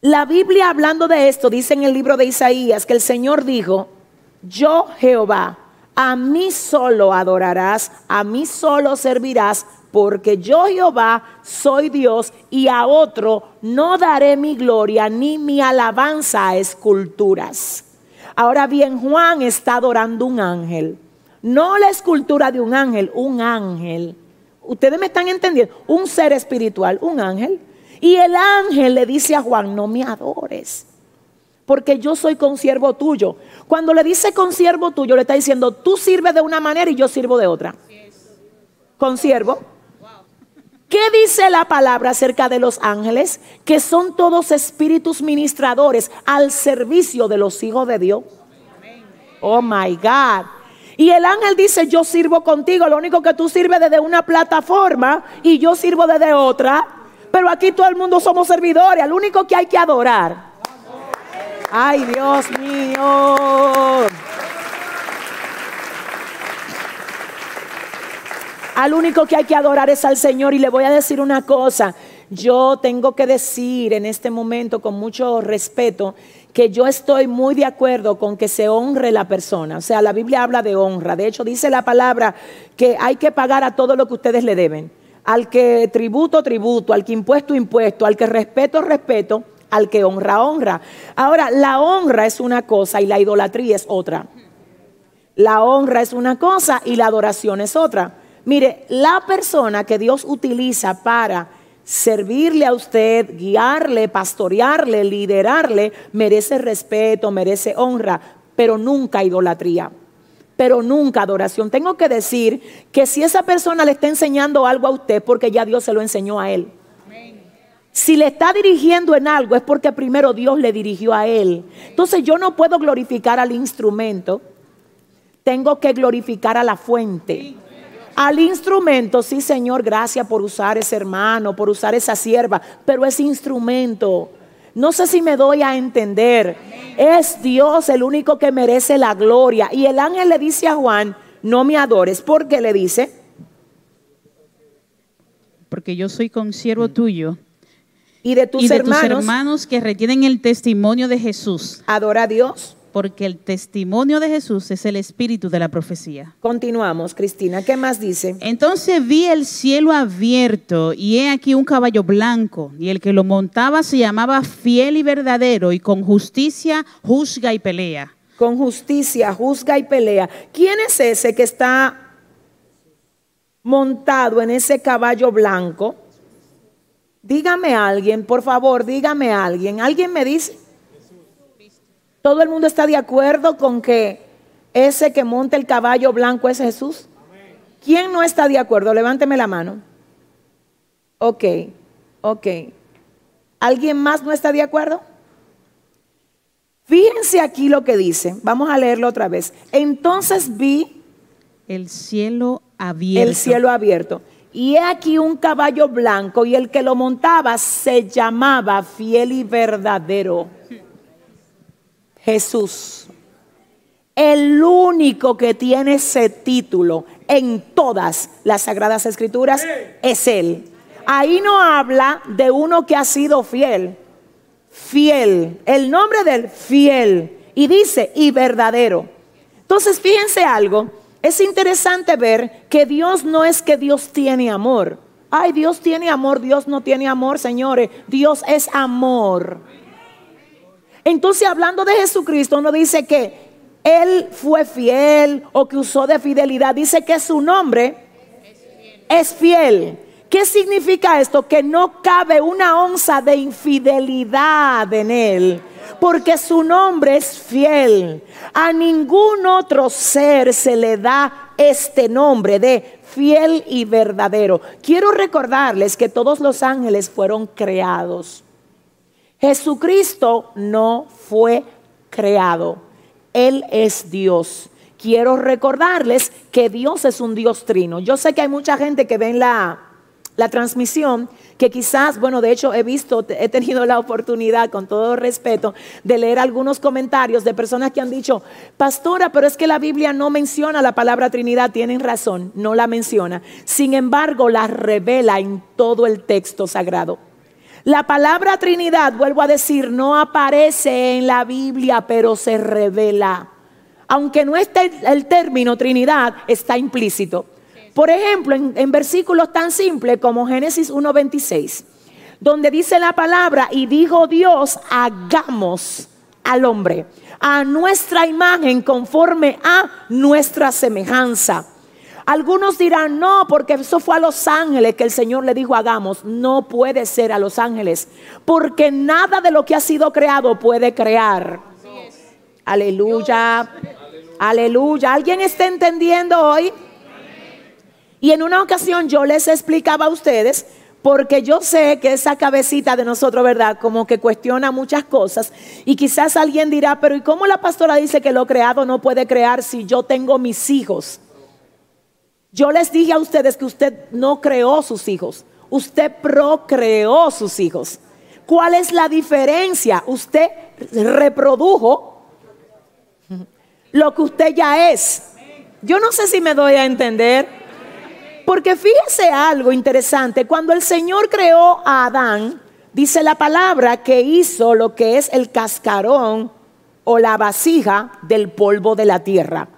La Biblia hablando de esto dice en el libro de Isaías que el Señor dijo, yo Jehová, a mí solo adorarás, a mí solo servirás, porque yo Jehová soy Dios y a otro no daré mi gloria ni mi alabanza a esculturas. Ahora bien, Juan está adorando un ángel, no la escultura de un ángel, un ángel. Ustedes me están entendiendo, un ser espiritual, un ángel. Y el ángel le dice a Juan, no me adores, porque yo soy consiervo tuyo. Cuando le dice consiervo tuyo, le está diciendo, tú sirves de una manera y yo sirvo de otra. Consiervo. ¿Qué dice la palabra acerca de los ángeles? Que son todos espíritus ministradores al servicio de los hijos de Dios. Oh my God. Y el ángel dice, yo sirvo contigo, lo único que tú sirves desde una plataforma y yo sirvo desde otra. Pero aquí todo el mundo somos servidores, al único que hay que adorar. Ay, Dios mío. Al único que hay que adorar es al Señor. Y le voy a decir una cosa. Yo tengo que decir en este momento con mucho respeto que yo estoy muy de acuerdo con que se honre la persona. O sea, la Biblia habla de honra. De hecho, dice la palabra que hay que pagar a todo lo que ustedes le deben. Al que tributo, tributo, al que impuesto, impuesto, al que respeto, respeto, al que honra, honra. Ahora, la honra es una cosa y la idolatría es otra. La honra es una cosa y la adoración es otra. Mire, la persona que Dios utiliza para servirle a usted, guiarle, pastorearle, liderarle, merece respeto, merece honra, pero nunca idolatría, pero nunca adoración. Tengo que decir que si esa persona le está enseñando algo a usted, porque ya Dios se lo enseñó a él. Si le está dirigiendo en algo es porque primero Dios le dirigió a él. Entonces yo no puedo glorificar al instrumento, tengo que glorificar a la fuente. Al instrumento, sí Señor, gracias por usar ese hermano, por usar esa sierva, pero ese instrumento, no sé si me doy a entender, es Dios el único que merece la gloria. Y el ángel le dice a Juan, no me adores, ¿por qué le dice? Porque yo soy consiervo tuyo y de tus, hermanos, que retienen el testimonio de Jesús. Adora a Dios. Porque el testimonio de Jesús es el espíritu de la profecía. Continuamos, Cristina. ¿Qué más dice? Entonces vi el cielo abierto y he aquí un caballo blanco y el que lo montaba se llamaba fiel y verdadero y con justicia juzga y pelea. Con justicia juzga y pelea. ¿Quién es ese que está montado en ese caballo blanco? Dígame a alguien, por favor, dígame a alguien. ¿Alguien me dice? ¿Todo el mundo está de acuerdo con que ese que monta el caballo blanco es Jesús? ¿Quién no está de acuerdo? Levánteme la mano. Ok, ok. ¿Alguien más no está de acuerdo? Fíjense aquí lo que dice. Vamos a leerlo otra vez. Entonces vi el cielo abierto. El cielo abierto. Y he aquí un caballo blanco y el que lo montaba se llamaba fiel y verdadero. Jesús. El único que tiene ese título en todas las sagradas escrituras es Él. Ahí no habla de uno que ha sido fiel. Fiel. El nombre del fiel. Y dice, y verdadero. Entonces, fíjense algo. Es interesante ver que Dios no es que Dios tiene amor. Ay, Dios tiene amor, Dios no tiene amor, señores. Dios es amor. Entonces, hablando de Jesucristo, no dice que Él fue fiel o que usó de fidelidad. Dice que su nombre es fiel. ¿Qué significa esto? Que no cabe una onza de infidelidad en Él porque su nombre es fiel. A ningún otro ser se le da este nombre de fiel y verdadero. Quiero recordarles que todos los ángeles fueron creados. Jesucristo no fue creado. Él es Dios. Quiero recordarles que Dios es un Dios trino. Yo sé que hay mucha gente que ve en la, la transmisión que quizás, bueno, de hecho he visto, he tenido la oportunidad, con todo respeto, de leer algunos comentarios de personas que han dicho, pastora, pero es que la Biblia no menciona la palabra Trinidad, tienen razón, no la menciona. Sin embargo, la revela en todo el texto sagrado. La palabra Trinidad, vuelvo a decir, no aparece en la Biblia, pero se revela. Aunque no esté el término Trinidad, está implícito. Por ejemplo, en, versículos tan simples como Génesis 1.26, donde dice la palabra, y dijo Dios, hagamos al hombre a nuestra imagen conforme a nuestra semejanza. Algunos dirán, no, porque eso fue a los ángeles que el Señor le dijo, hagamos. No puede ser a los ángeles, porque nada de lo que ha sido creado puede crear. Aleluya. Aleluya. ¿Alguien está entendiendo hoy? Y en una ocasión yo les explicaba a ustedes, porque yo sé que esa cabecita de nosotros, ¿verdad? Como que cuestiona muchas cosas. Y quizás alguien dirá, pero ¿y cómo la pastora dice que lo creado no puede crear si yo tengo mis hijos? Yo les dije a ustedes que usted no creó sus hijos, usted procreó sus hijos. ¿Cuál es la diferencia? Usted reprodujo lo que usted ya es. Yo no sé si me doy a entender. Porque fíjese algo interesante, cuando el Señor creó a Adán, dice la palabra que hizo lo que es el cascarón o la vasija del polvo de la tierra.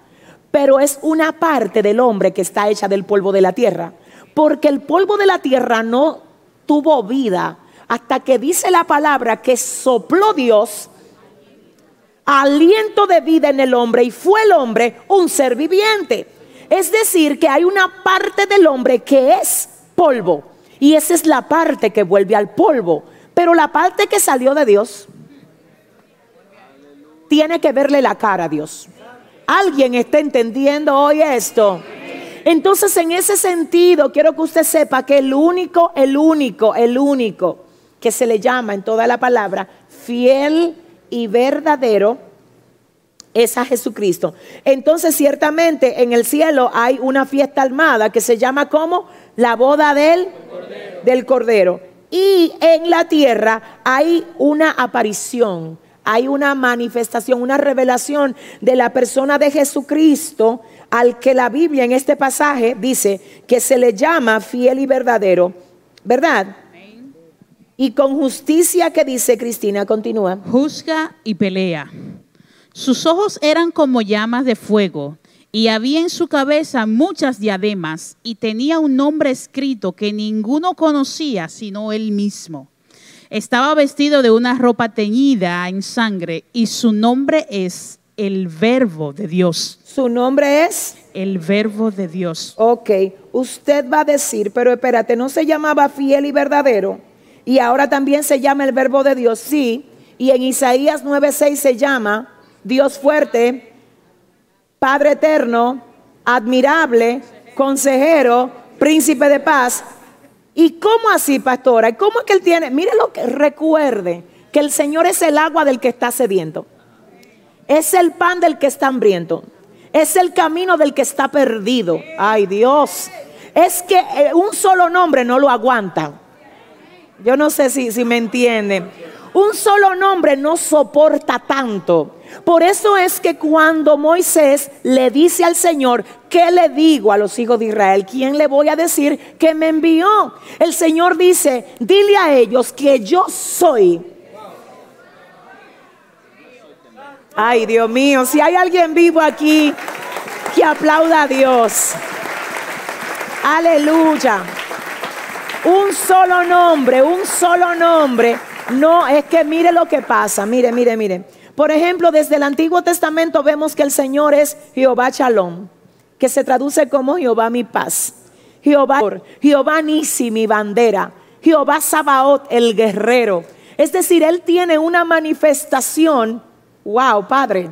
Pero es una parte del hombre que está hecha del polvo de la tierra. Porque el polvo de la tierra no tuvo vida hasta que dice la palabra que sopló Dios aliento de vida en el hombre y fue el hombre un ser viviente. Es decir, que hay una parte del hombre que es polvo y esa es la parte que vuelve al polvo. Pero la parte que salió de Dios tiene que verle la cara a Dios. ¿Alguien está entendiendo hoy esto? Entonces, en ese sentido, quiero que usted sepa que el único, el único, el único que se le llama en toda la palabra fiel y verdadero es a Jesucristo. Entonces, ciertamente en el cielo hay una fiesta armada que se llama como la boda del cordero. del cordero. Y en la tierra hay una aparición, hay una manifestación, una revelación de la persona de Jesucristo al que la Biblia en este pasaje dice que se le llama fiel y verdadero, ¿verdad? Y con justicia que dice Cristina, continúa. Juzga y pelea. Sus ojos eran como llamas de fuego y había en su cabeza muchas diademas y tenía un nombre escrito que ninguno conocía sino él mismo. Estaba vestido de una ropa teñida en sangre y su nombre es el verbo de Dios. Su nombre es el verbo de Dios. Ok, usted va a decir, pero espérate, ¿no se llamaba fiel y verdadero? Y ahora también se llama el verbo de Dios, sí. Y en Isaías 9:6 se llama Dios fuerte, Padre eterno, admirable, consejero, príncipe de paz. ¿Y cómo así, pastora? ¿Cómo es que él tiene? Mire lo que recuerde, que el Señor es el agua del que está sediento. Es el pan del que está hambriento. Es el camino del que está perdido. Ay Dios. Es que eh, un solo nombre no lo aguanta. Yo no sé si, si me entienden. Un solo nombre no soporta tanto. Por eso es que cuando Moisés le dice al Señor, ¿qué le digo a los hijos de Israel? ¿Quién le voy a decir que me envió? El Señor dice, dile a ellos que yo soy. Ay, Dios mío, si hay alguien vivo aquí, que aplauda a Dios. Aleluya. Un solo nombre, un solo nombre. No, es que mire lo que pasa. Mire, mire, mire. Por ejemplo, desde el Antiguo Testamento vemos que el Señor es Jehová Shalom, que se traduce como Jehová mi paz. Jehová, Jehová Nisi, mi bandera. Jehová Sabaoth, el guerrero. Es decir, Él tiene una manifestación, wow, Padre,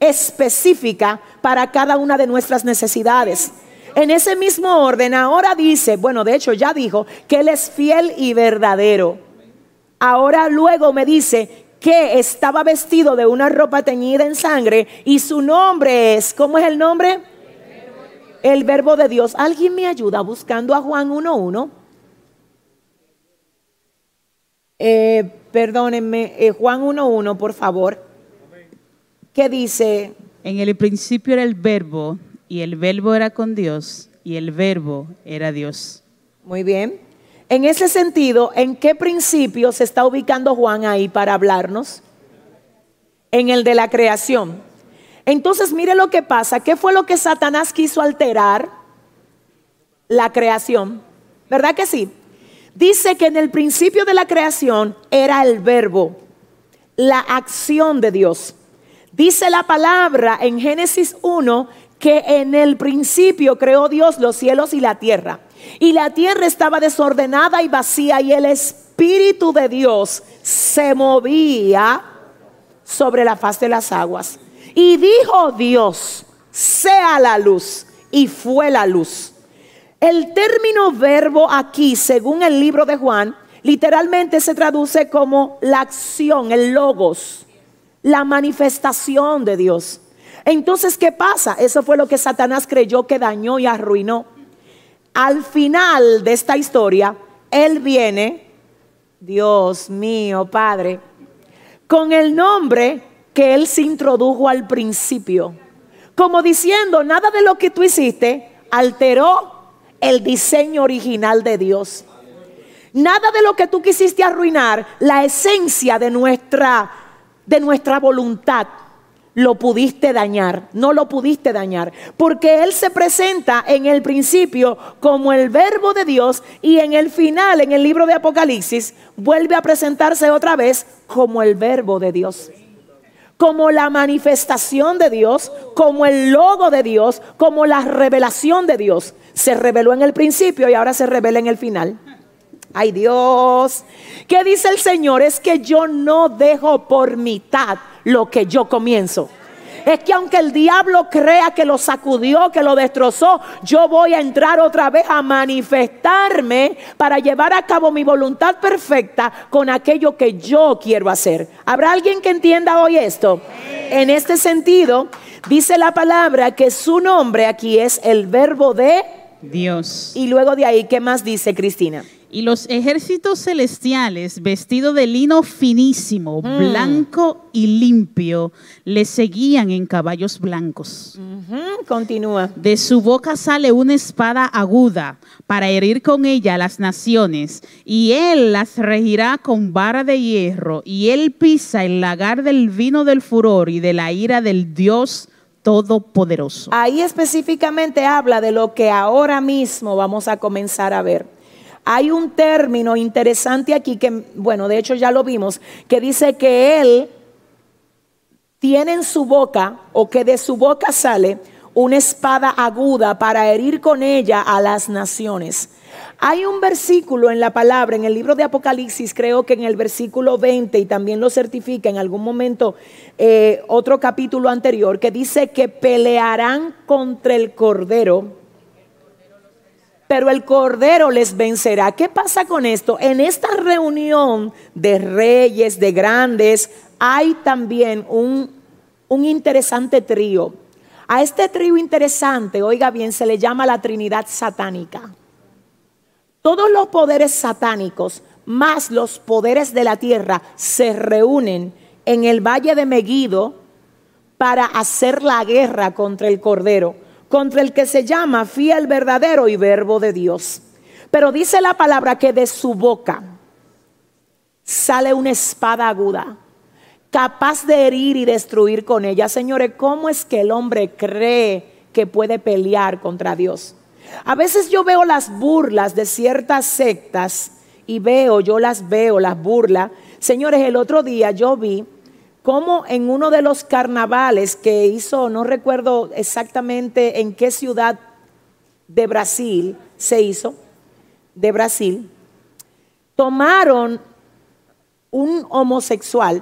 específica para cada una de nuestras necesidades. En ese mismo orden, ahora dice, bueno, de hecho ya dijo que Él es fiel y verdadero. Ahora luego me dice que estaba vestido de una ropa teñida en sangre y su nombre es, ¿cómo es el nombre? El verbo de Dios. ¿Alguien me ayuda buscando a Juan 1.1? Eh, perdónenme, eh, Juan 1.1, por favor. ¿Qué dice? En el principio era el verbo y el verbo era con Dios y el verbo era Dios. Muy bien. En ese sentido, ¿en qué principio se está ubicando Juan ahí para hablarnos? En el de la creación. Entonces, mire lo que pasa. ¿Qué fue lo que Satanás quiso alterar? La creación. ¿Verdad que sí? Dice que en el principio de la creación era el verbo, la acción de Dios. Dice la palabra en Génesis 1 que en el principio creó Dios los cielos y la tierra. Y la tierra estaba desordenada y vacía y el Espíritu de Dios se movía sobre la faz de las aguas. Y dijo Dios, sea la luz. Y fue la luz. El término verbo aquí, según el libro de Juan, literalmente se traduce como la acción, el logos, la manifestación de Dios. Entonces, ¿qué pasa? Eso fue lo que Satanás creyó que dañó y arruinó. Al final de esta historia, Él viene, Dios mío, Padre, con el nombre que Él se introdujo al principio. Como diciendo, nada de lo que tú hiciste alteró el diseño original de Dios. Nada de lo que tú quisiste arruinar, la esencia de nuestra, de nuestra voluntad. Lo pudiste dañar, no lo pudiste dañar, porque Él se presenta en el principio como el verbo de Dios y en el final, en el libro de Apocalipsis, vuelve a presentarse otra vez como el verbo de Dios, como la manifestación de Dios, como el logo de Dios, como la revelación de Dios. Se reveló en el principio y ahora se revela en el final. Ay Dios, ¿qué dice el Señor? Es que yo no dejo por mitad lo que yo comienzo. Es que aunque el diablo crea que lo sacudió, que lo destrozó, yo voy a entrar otra vez a manifestarme para llevar a cabo mi voluntad perfecta con aquello que yo quiero hacer. ¿Habrá alguien que entienda hoy esto? En este sentido, dice la palabra que su nombre aquí es el verbo de Dios. Y luego de ahí, ¿qué más dice Cristina? Y los ejércitos celestiales, vestidos de lino finísimo, Mm. blanco y limpio, le seguían en caballos blancos. Continúa. De su boca sale una espada aguda para herir con ella a las naciones, y él las regirá con vara de hierro, y él pisa el lagar del vino del furor y de la ira del Dios Todopoderoso. Ahí específicamente habla de lo que ahora mismo vamos a comenzar a ver. Hay un término interesante aquí que, bueno, de hecho ya lo vimos, que dice que él tiene en su boca, o que de su boca sale, una espada aguda para herir con ella a las naciones. Hay un versículo en la palabra, en el libro de Apocalipsis, creo que en el versículo 20, y también lo certifica en algún momento eh, otro capítulo anterior, que dice que pelearán contra el Cordero, pero el Cordero les vencerá. ¿Qué pasa con esto? En esta reunión de reyes, de grandes, hay también un, un interesante trío. A este trío interesante, oiga bien, se le llama la Trinidad satánica. Todos los poderes satánicos, más los poderes de la tierra, se reúnen en el valle de Megido para hacer la guerra contra el Cordero, contra el que se llama fiel verdadero y verbo de Dios. Pero dice la palabra que de su boca sale una espada aguda, capaz de herir y destruir con ella. Señores, ¿cómo es que el hombre cree que puede pelear contra Dios? A veces yo veo las burlas de ciertas sectas y veo, yo las veo, las burlas. Señores, el otro día yo vi cómo en uno de los carnavales que hizo, no recuerdo exactamente en qué ciudad de Brasil se hizo, de Brasil, tomaron un homosexual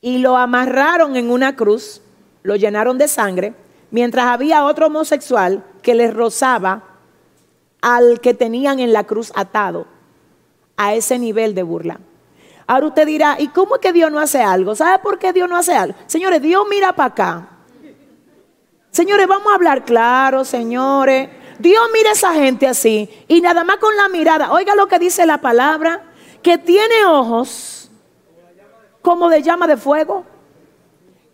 y lo amarraron en una cruz, lo llenaron de sangre, mientras había otro homosexual que les rozaba al que tenían en la cruz atado, a ese nivel de burla. Ahora usted dirá, ¿y cómo es que Dios no hace algo? ¿Sabe por qué Dios no hace algo? Señores, Dios mira para acá. Señores, vamos a hablar claro, señores. Dios mira a esa gente así y nada más con la mirada, oiga lo que dice la palabra, que tiene ojos como de llama de fuego,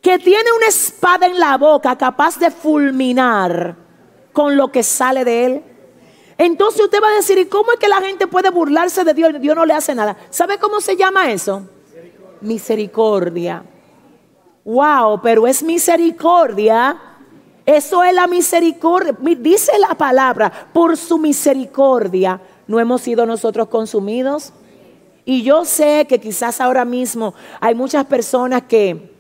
que tiene una espada en la boca capaz de fulminar con lo que sale de él. Entonces usted va a decir, ¿y cómo es que la gente puede burlarse de Dios y Dios no le hace nada? ¿Sabe cómo se llama eso? Misericordia. Wow, pero es misericordia. Eso es la misericordia. Dice la palabra, por su misericordia no hemos sido nosotros consumidos. Y yo sé que quizás ahora mismo hay muchas personas que,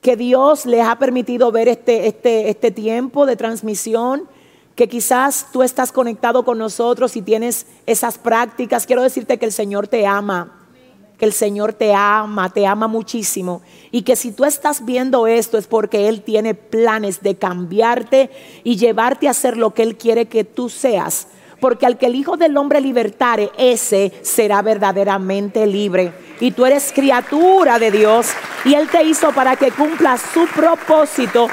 que Dios les ha permitido ver este, este, este tiempo de transmisión, que quizás tú estás conectado con nosotros y tienes esas prácticas. Quiero decirte que el Señor te ama, que el Señor te ama, te ama muchísimo. Y que si tú estás viendo esto es porque Él tiene planes de cambiarte y llevarte a hacer lo que Él quiere que tú seas porque al que el Hijo del Hombre libertare, ese será verdaderamente libre. Y tú eres criatura de Dios y Él te hizo para que cumpla su propósito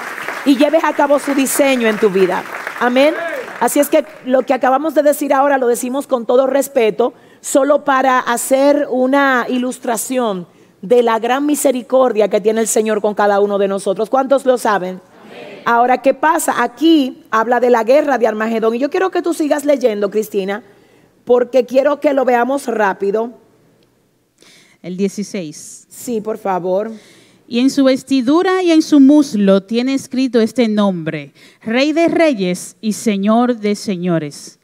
y lleves a cabo su diseño en tu vida. Amén. Así es que lo que acabamos de decir ahora lo decimos con todo respeto, solo para hacer una ilustración de la gran misericordia que tiene el Señor con cada uno de nosotros. ¿Cuántos lo saben? Ahora, ¿qué pasa? Aquí habla de la guerra de Armagedón. Y yo quiero que tú sigas leyendo, Cristina, porque quiero que lo veamos rápido. El 16. Sí, por favor. Y en su vestidura y en su muslo tiene escrito este nombre, Rey de Reyes y Señor de Señores.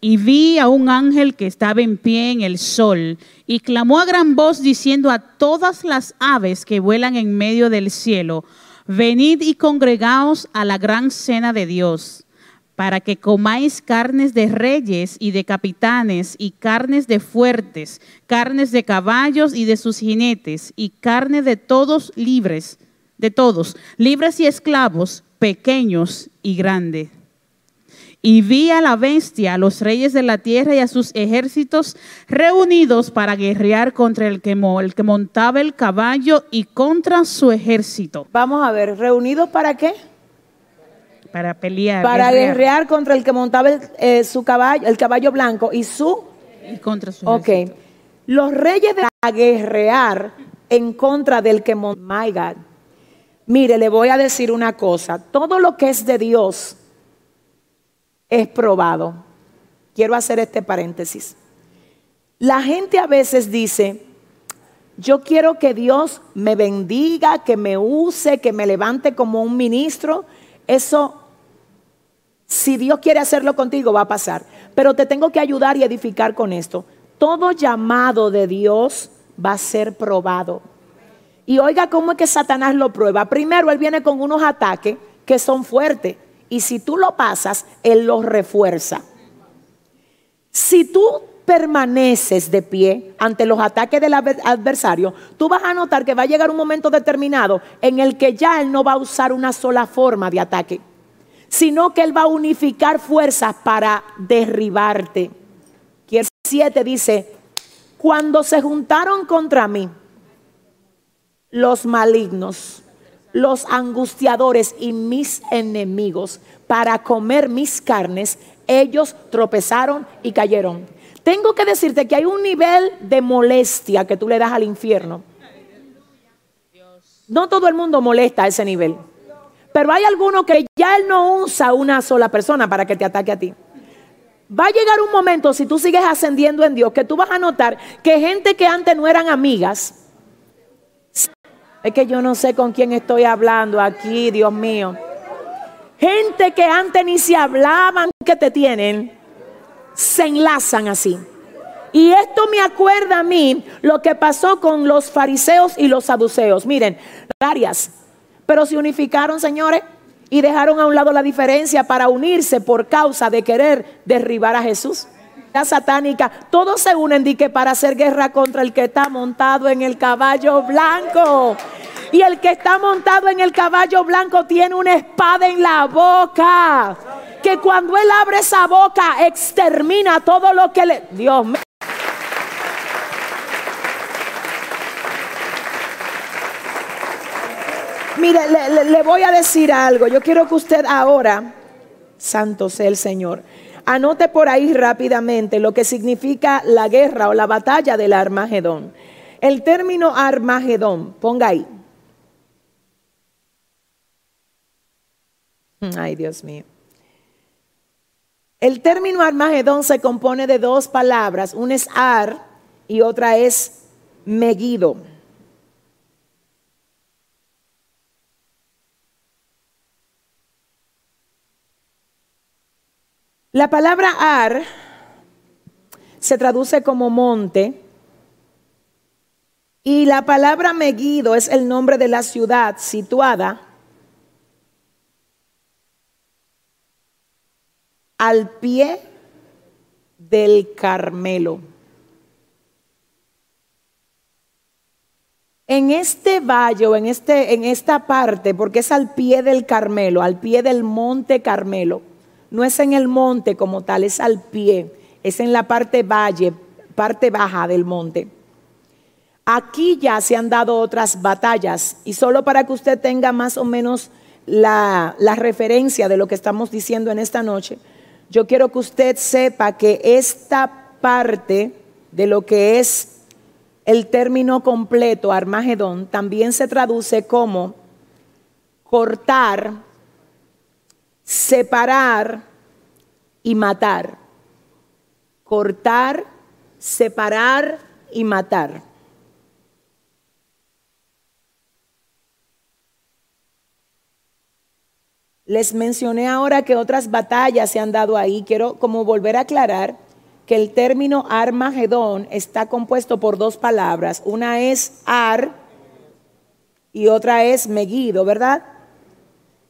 Y vi a un ángel que estaba en pie en el sol y clamó a gran voz diciendo a todas las aves que vuelan en medio del cielo, venid y congregaos a la gran cena de Dios para que comáis carnes de reyes y de capitanes y carnes de fuertes, carnes de caballos y de sus jinetes y carne de todos libres, de todos, libres y esclavos, pequeños y grandes. Y vi a la bestia, a los reyes de la tierra y a sus ejércitos reunidos para guerrear contra el que, el que montaba el caballo y contra su ejército. Vamos a ver, ¿reunidos para qué? Para pelear. Para guerrear, contra el que montaba eh, su caballo, el caballo blanco y su. Y contra su. Ok. Los reyes de a guerrear en contra del que montaba. My God. Mire, le voy a decir una cosa. Todo lo que es de Dios es probado. Quiero hacer este paréntesis. La gente a veces dice, yo quiero que Dios me bendiga, que me use, que me levante como un ministro. Eso si Dios quiere hacerlo contigo, va a pasar. Pero te tengo que ayudar y edificar con esto. Todo llamado de Dios va a ser probado. Y oiga cómo es que Satanás lo prueba. Primero, él viene con unos ataques que son fuertes. Y si tú lo pasas, él los refuerza. Si tú permaneces de pie ante los ataques del adversario, tú vas a notar que va a llegar un momento determinado en el que ya él no va a usar una sola forma de ataque sino que Él va a unificar fuerzas para derribarte. el 7 dice, cuando se juntaron contra mí los malignos, los angustiadores y mis enemigos para comer mis carnes, ellos tropezaron y cayeron. Tengo que decirte que hay un nivel de molestia que tú le das al infierno. No todo el mundo molesta a ese nivel. Pero hay algunos que ya Él no usa una sola persona para que te ataque a ti. Va a llegar un momento, si tú sigues ascendiendo en Dios, que tú vas a notar que gente que antes no eran amigas, es que yo no sé con quién estoy hablando aquí, Dios mío. Gente que antes ni se hablaban que te tienen, se enlazan así. Y esto me acuerda a mí lo que pasó con los fariseos y los saduceos. Miren, varias pero se unificaron, señores, y dejaron a un lado la diferencia para unirse por causa de querer derribar a Jesús. La satánica, todos se unen que para hacer guerra contra el que está montado en el caballo blanco. Y el que está montado en el caballo blanco tiene una espada en la boca. Que cuando él abre esa boca extermina todo lo que le... Dios mío. Mire, le, voy a decir algo. Yo quiero que usted ahora, santo sea el Señor, anote por ahí rápidamente lo que significa la guerra o la batalla del Armagedón. El término Armagedón, ponga ahí. Ay, Dios mío. El término Armagedón se compone de dos palabras, una es Ar y otra es Megido. La palabra Ar se traduce como monte y la palabra Megiddo es el nombre de la ciudad situada al pie del Carmelo. En este valle en, este, en esta parte, porque es al pie del Carmelo, al pie del monte Carmelo, no es en el monte como tal, es al pie, es en la parte valle, parte baja del monte. Aquí ya se han dado otras batallas y solo para que usted tenga más o menos la, la, referencia de lo que estamos diciendo en esta noche, yo quiero que usted sepa que esta parte de lo que es el término completo, Armagedón, también se traduce como cortar, separar y matar. Cortar, separar y matar. Les mencioné ahora que otras batallas se han dado ahí. Quiero como volver a aclarar que el término Armagedón está compuesto por dos palabras. Una es ar y otra es meguido, ¿verdad?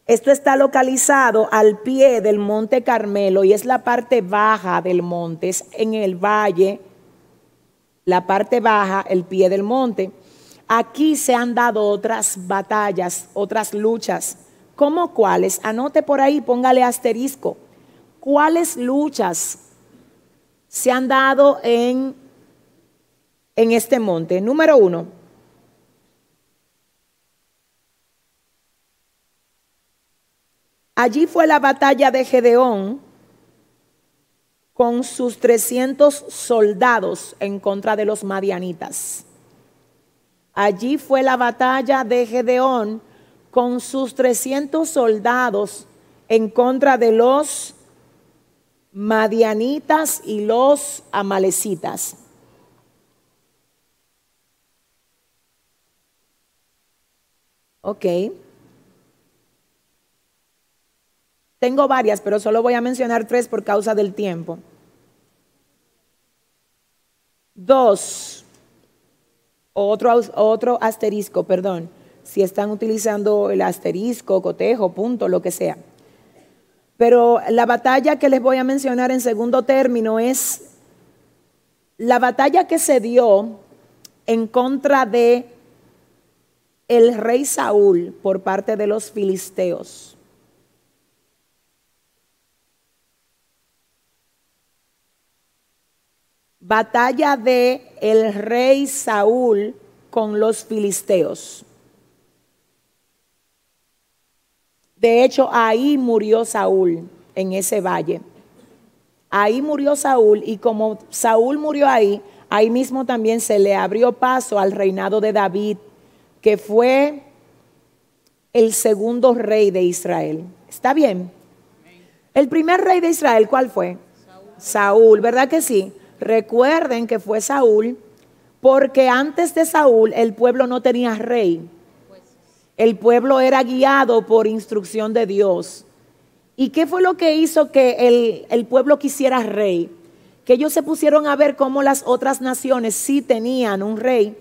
Esto está localizado al pie del monte Carmelo y es la parte baja del monte, es en el valle, la parte baja, el pie del monte. Aquí se han dado otras batallas, otras luchas. ¿Cómo cuáles? Anote por ahí, póngale asterisco. ¿Cuáles luchas se han dado en, en este monte? Número uno, Allí fue la batalla de Gedeón con sus 300 soldados en contra de los madianitas. Allí fue la batalla de Gedeón con sus 300 soldados en contra de los madianitas y los amalecitas. Ok. Tengo varias, pero solo voy a mencionar tres por causa del tiempo. Dos, otro, otro asterisco, perdón, si están utilizando el asterisco, cotejo, punto, lo que sea. Pero la batalla que les voy a mencionar en segundo término es la batalla que se dio en contra de el rey Saúl por parte de los filisteos. Batalla de el rey Saúl con los filisteos. De hecho, ahí murió Saúl, en ese valle. Ahí murió Saúl y como Saúl murió ahí, ahí mismo también se le abrió paso al reinado de David, que fue el segundo rey de Israel. ¿Está bien? El primer rey de Israel, ¿cuál fue? Saúl, Saúl ¿verdad que sí? Recuerden que fue Saúl, porque antes de Saúl el pueblo no tenía rey. El pueblo era guiado por instrucción de Dios. ¿Y qué fue lo que hizo que el, pueblo quisiera rey? Que ellos se pusieron a ver cómo las otras naciones sí tenían un rey.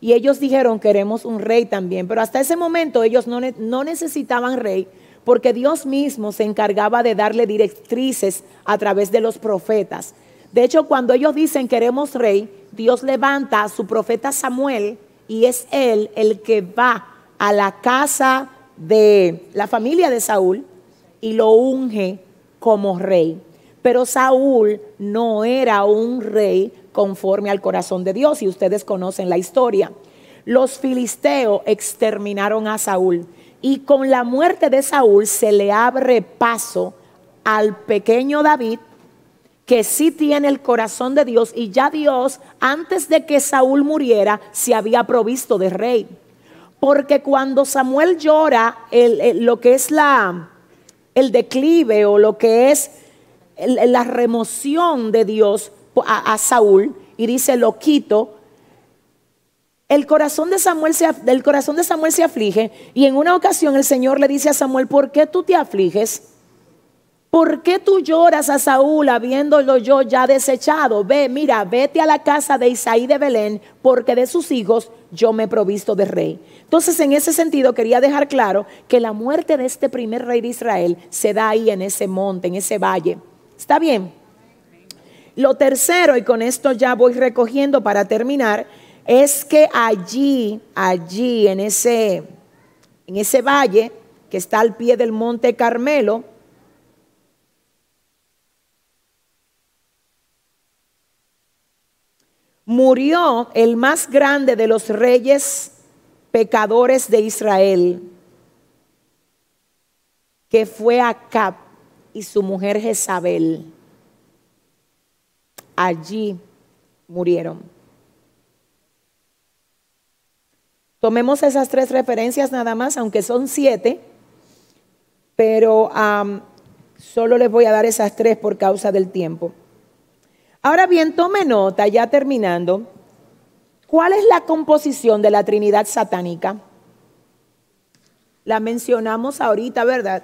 Y ellos dijeron, queremos un rey también. Pero hasta ese momento ellos no, no necesitaban rey porque Dios mismo se encargaba de darle directrices a través de los profetas. De hecho, cuando ellos dicen queremos rey, Dios levanta a su profeta Samuel y es él el que va a la casa de la familia de Saúl y lo unge como rey. Pero Saúl no era un rey conforme al corazón de Dios y ustedes conocen la historia. Los filisteos exterminaron a Saúl y con la muerte de Saúl se le abre paso al pequeño David que sí tiene el corazón de Dios y ya Dios, antes de que Saúl muriera, se había provisto de rey. Porque cuando Samuel llora lo que es la, el declive o lo que es la remoción de Dios a, Saúl y dice, lo quito, el corazón, de Samuel se, el corazón de Samuel se aflige y en una ocasión el Señor le dice a Samuel, ¿por qué tú te afliges? ¿Por qué tú lloras a Saúl habiéndolo yo ya desechado? Ve, mira, vete a la casa de Isaí de Belén, porque de sus hijos yo me he provisto de rey. Entonces, en ese sentido, quería dejar claro que la muerte de este primer rey de Israel se da ahí en ese monte, en ese valle. ¿Está bien? Lo tercero, y con esto ya voy recogiendo para terminar, es que allí, allí, en ese, en ese valle que está al pie del monte Carmelo, murió el más grande de los reyes pecadores de Israel, que fue Acab y su mujer Jezabel. Allí murieron. Tomemos esas tres referencias nada más, aunque son siete, pero solo les voy a dar esas tres por causa del tiempo. Ahora bien, tome nota, ya terminando, ¿cuál es la composición de la Trinidad satánica? La mencionamos ahorita, ¿verdad?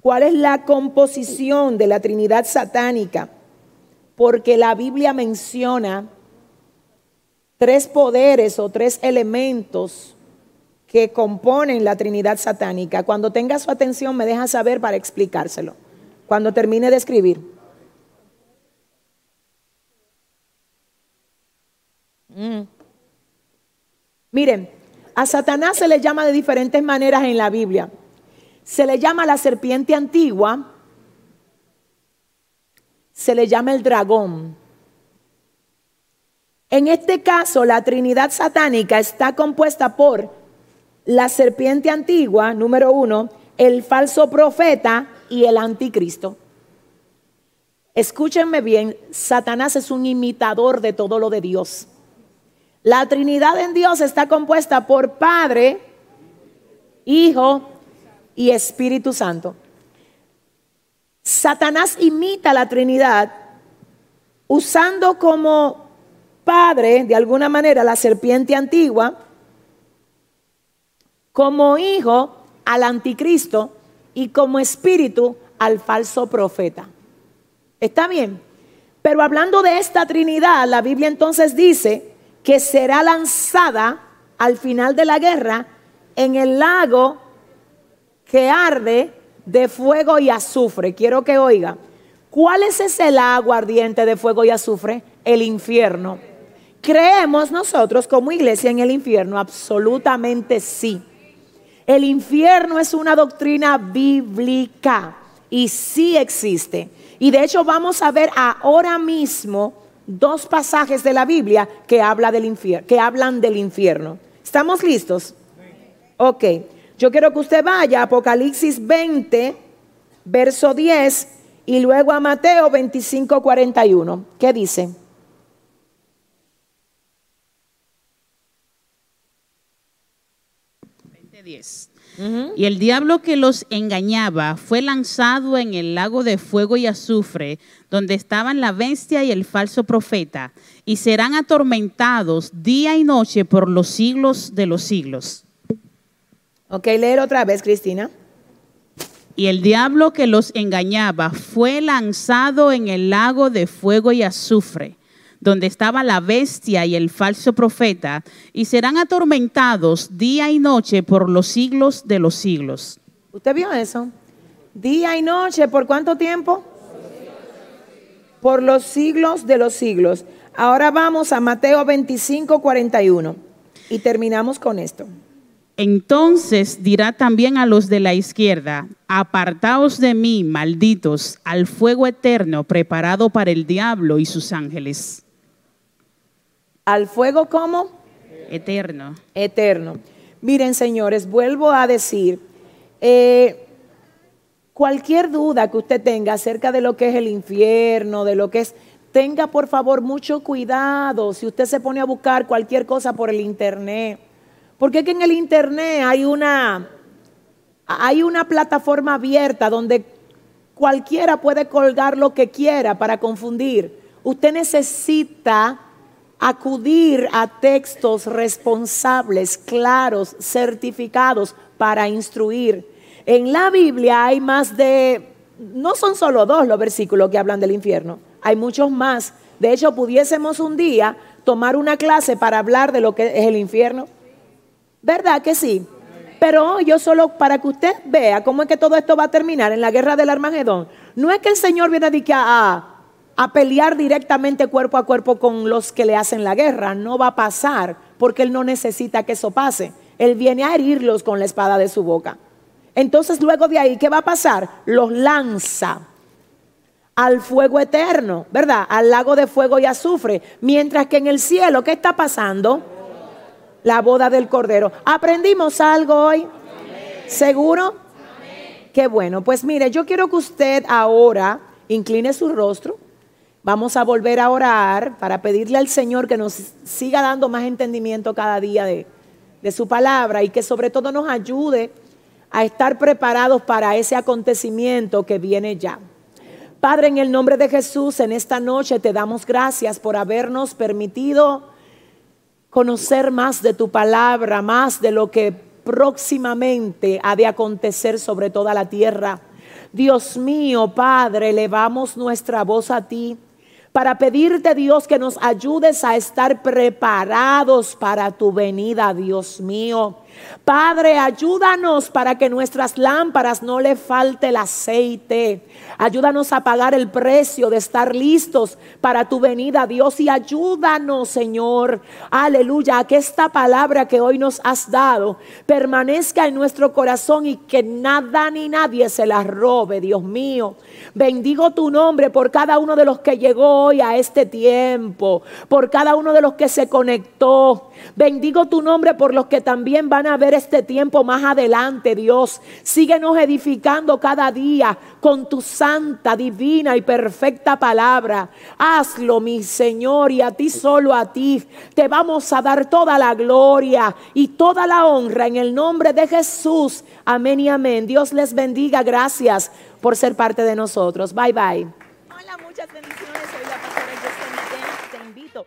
¿Cuál es la composición de la Trinidad satánica? Porque la Biblia menciona tres poderes o tres elementos que componen la Trinidad satánica. Cuando tenga su atención me deja saber para explicárselo. Cuando termine de escribir. Mm. Miren, a Satanás se le llama de diferentes maneras en la Biblia. Se le llama la serpiente antigua, se le llama el dragón. En este caso, la Trinidad satánica está compuesta por la serpiente antigua, número uno, el falso profeta y el anticristo. Escúchenme bien, Satanás es un imitador de todo lo de Dios. La Trinidad en Dios está compuesta por Padre, Hijo y Espíritu Santo. Satanás imita la Trinidad usando como padre, de alguna manera, la serpiente antigua, como hijo al anticristo y como espíritu al falso profeta. ¿Está bien? Pero hablando de esta Trinidad, la Biblia entonces dice que será lanzada al final de la guerra en el lago que arde de fuego y azufre. Quiero que oiga, ¿cuál es ese lago ardiente de fuego y azufre? El infierno. ¿Creemos nosotros como iglesia en el infierno? Absolutamente sí. El infierno es una doctrina bíblica y sí existe. Y de hecho vamos a ver ahora mismo dos pasajes de la Biblia que, habla del infierno, que hablan del infierno. ¿Estamos listos? Ok, yo quiero que usted vaya a Apocalipsis 20, verso 10, y luego a Mateo 25, 41. ¿Qué dice? Y el diablo que los engañaba fue lanzado en el lago de fuego y azufre, donde estaban la bestia y el falso profeta, y serán atormentados día y noche por los siglos de los siglos. Ok, leer otra vez, Cristina. Y el diablo que los engañaba fue lanzado en el lago de fuego y azufre donde estaba la bestia y el falso profeta, y serán atormentados día y noche por los siglos de los siglos. ¿Usted vio eso? Día y noche, ¿por cuánto tiempo? Por los siglos de los siglos. Ahora vamos a Mateo 25, 41 y terminamos con esto. Entonces dirá también a los de la izquierda, apartaos de mí, malditos, al fuego eterno preparado para el diablo y sus ángeles. Al fuego como? Eterno. Eterno. Miren, señores, vuelvo a decir, eh, cualquier duda que usted tenga acerca de lo que es el infierno, de lo que es, tenga por favor mucho cuidado si usted se pone a buscar cualquier cosa por el internet. Porque es que en el internet hay una, hay una plataforma abierta donde cualquiera puede colgar lo que quiera para confundir. Usted necesita acudir a textos responsables, claros, certificados para instruir. En la Biblia hay más de, no son solo dos los versículos que hablan del infierno, hay muchos más. De hecho, pudiésemos un día tomar una clase para hablar de lo que es el infierno. ¿Verdad que sí? Pero yo solo para que usted vea cómo es que todo esto va a terminar en la guerra del Armagedón. No es que el Señor viene a dedicar a a pelear directamente cuerpo a cuerpo con los que le hacen la guerra. No va a pasar porque Él no necesita que eso pase. Él viene a herirlos con la espada de su boca. Entonces luego de ahí, ¿qué va a pasar? Los lanza al fuego eterno, ¿verdad? Al lago de fuego y azufre. Mientras que en el cielo, ¿qué está pasando? La boda del Cordero. ¿Aprendimos algo hoy? ¿Seguro? Qué bueno. Pues mire, yo quiero que usted ahora incline su rostro. Vamos a volver a orar para pedirle al Señor que nos siga dando más entendimiento cada día de, su palabra y que sobre todo nos ayude a estar preparados para ese acontecimiento que viene ya. Padre, en el nombre de Jesús, en esta noche te damos gracias por habernos permitido conocer más de tu palabra, más de lo que próximamente ha de acontecer sobre toda la tierra. Dios mío, Padre, elevamos nuestra voz a ti para pedirte, Dios, que nos ayudes a estar preparados para tu venida, Dios mío. Padre, ayúdanos para que nuestras lámparas no le falte el aceite. Ayúdanos a pagar el precio de estar listos para tu venida, Dios. Y ayúdanos, Señor, aleluya, a que esta palabra que hoy nos has dado permanezca en nuestro corazón y que nada ni nadie se la robe, Dios mío. Bendigo tu nombre por cada uno de los que llegó hoy a este tiempo, por cada uno de los que se conectó. Bendigo tu nombre por los que también van a ver este tiempo más adelante, Dios. Síguenos edificando cada día con tu santa, divina y perfecta palabra. Hazlo, mi Señor, y a ti solo a ti. Te vamos a dar toda la gloria y toda la honra en el nombre de Jesús. Amén y amén. Dios les bendiga. Gracias por ser parte de nosotros. Bye bye. Hola, muchas bendiciones. Soy la pastora Yesenia Te invito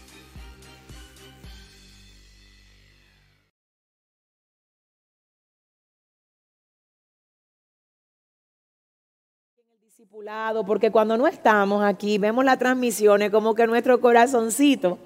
Discipulado, porque cuando no estamos aquí, vemos las transmisiones como que nuestro corazoncito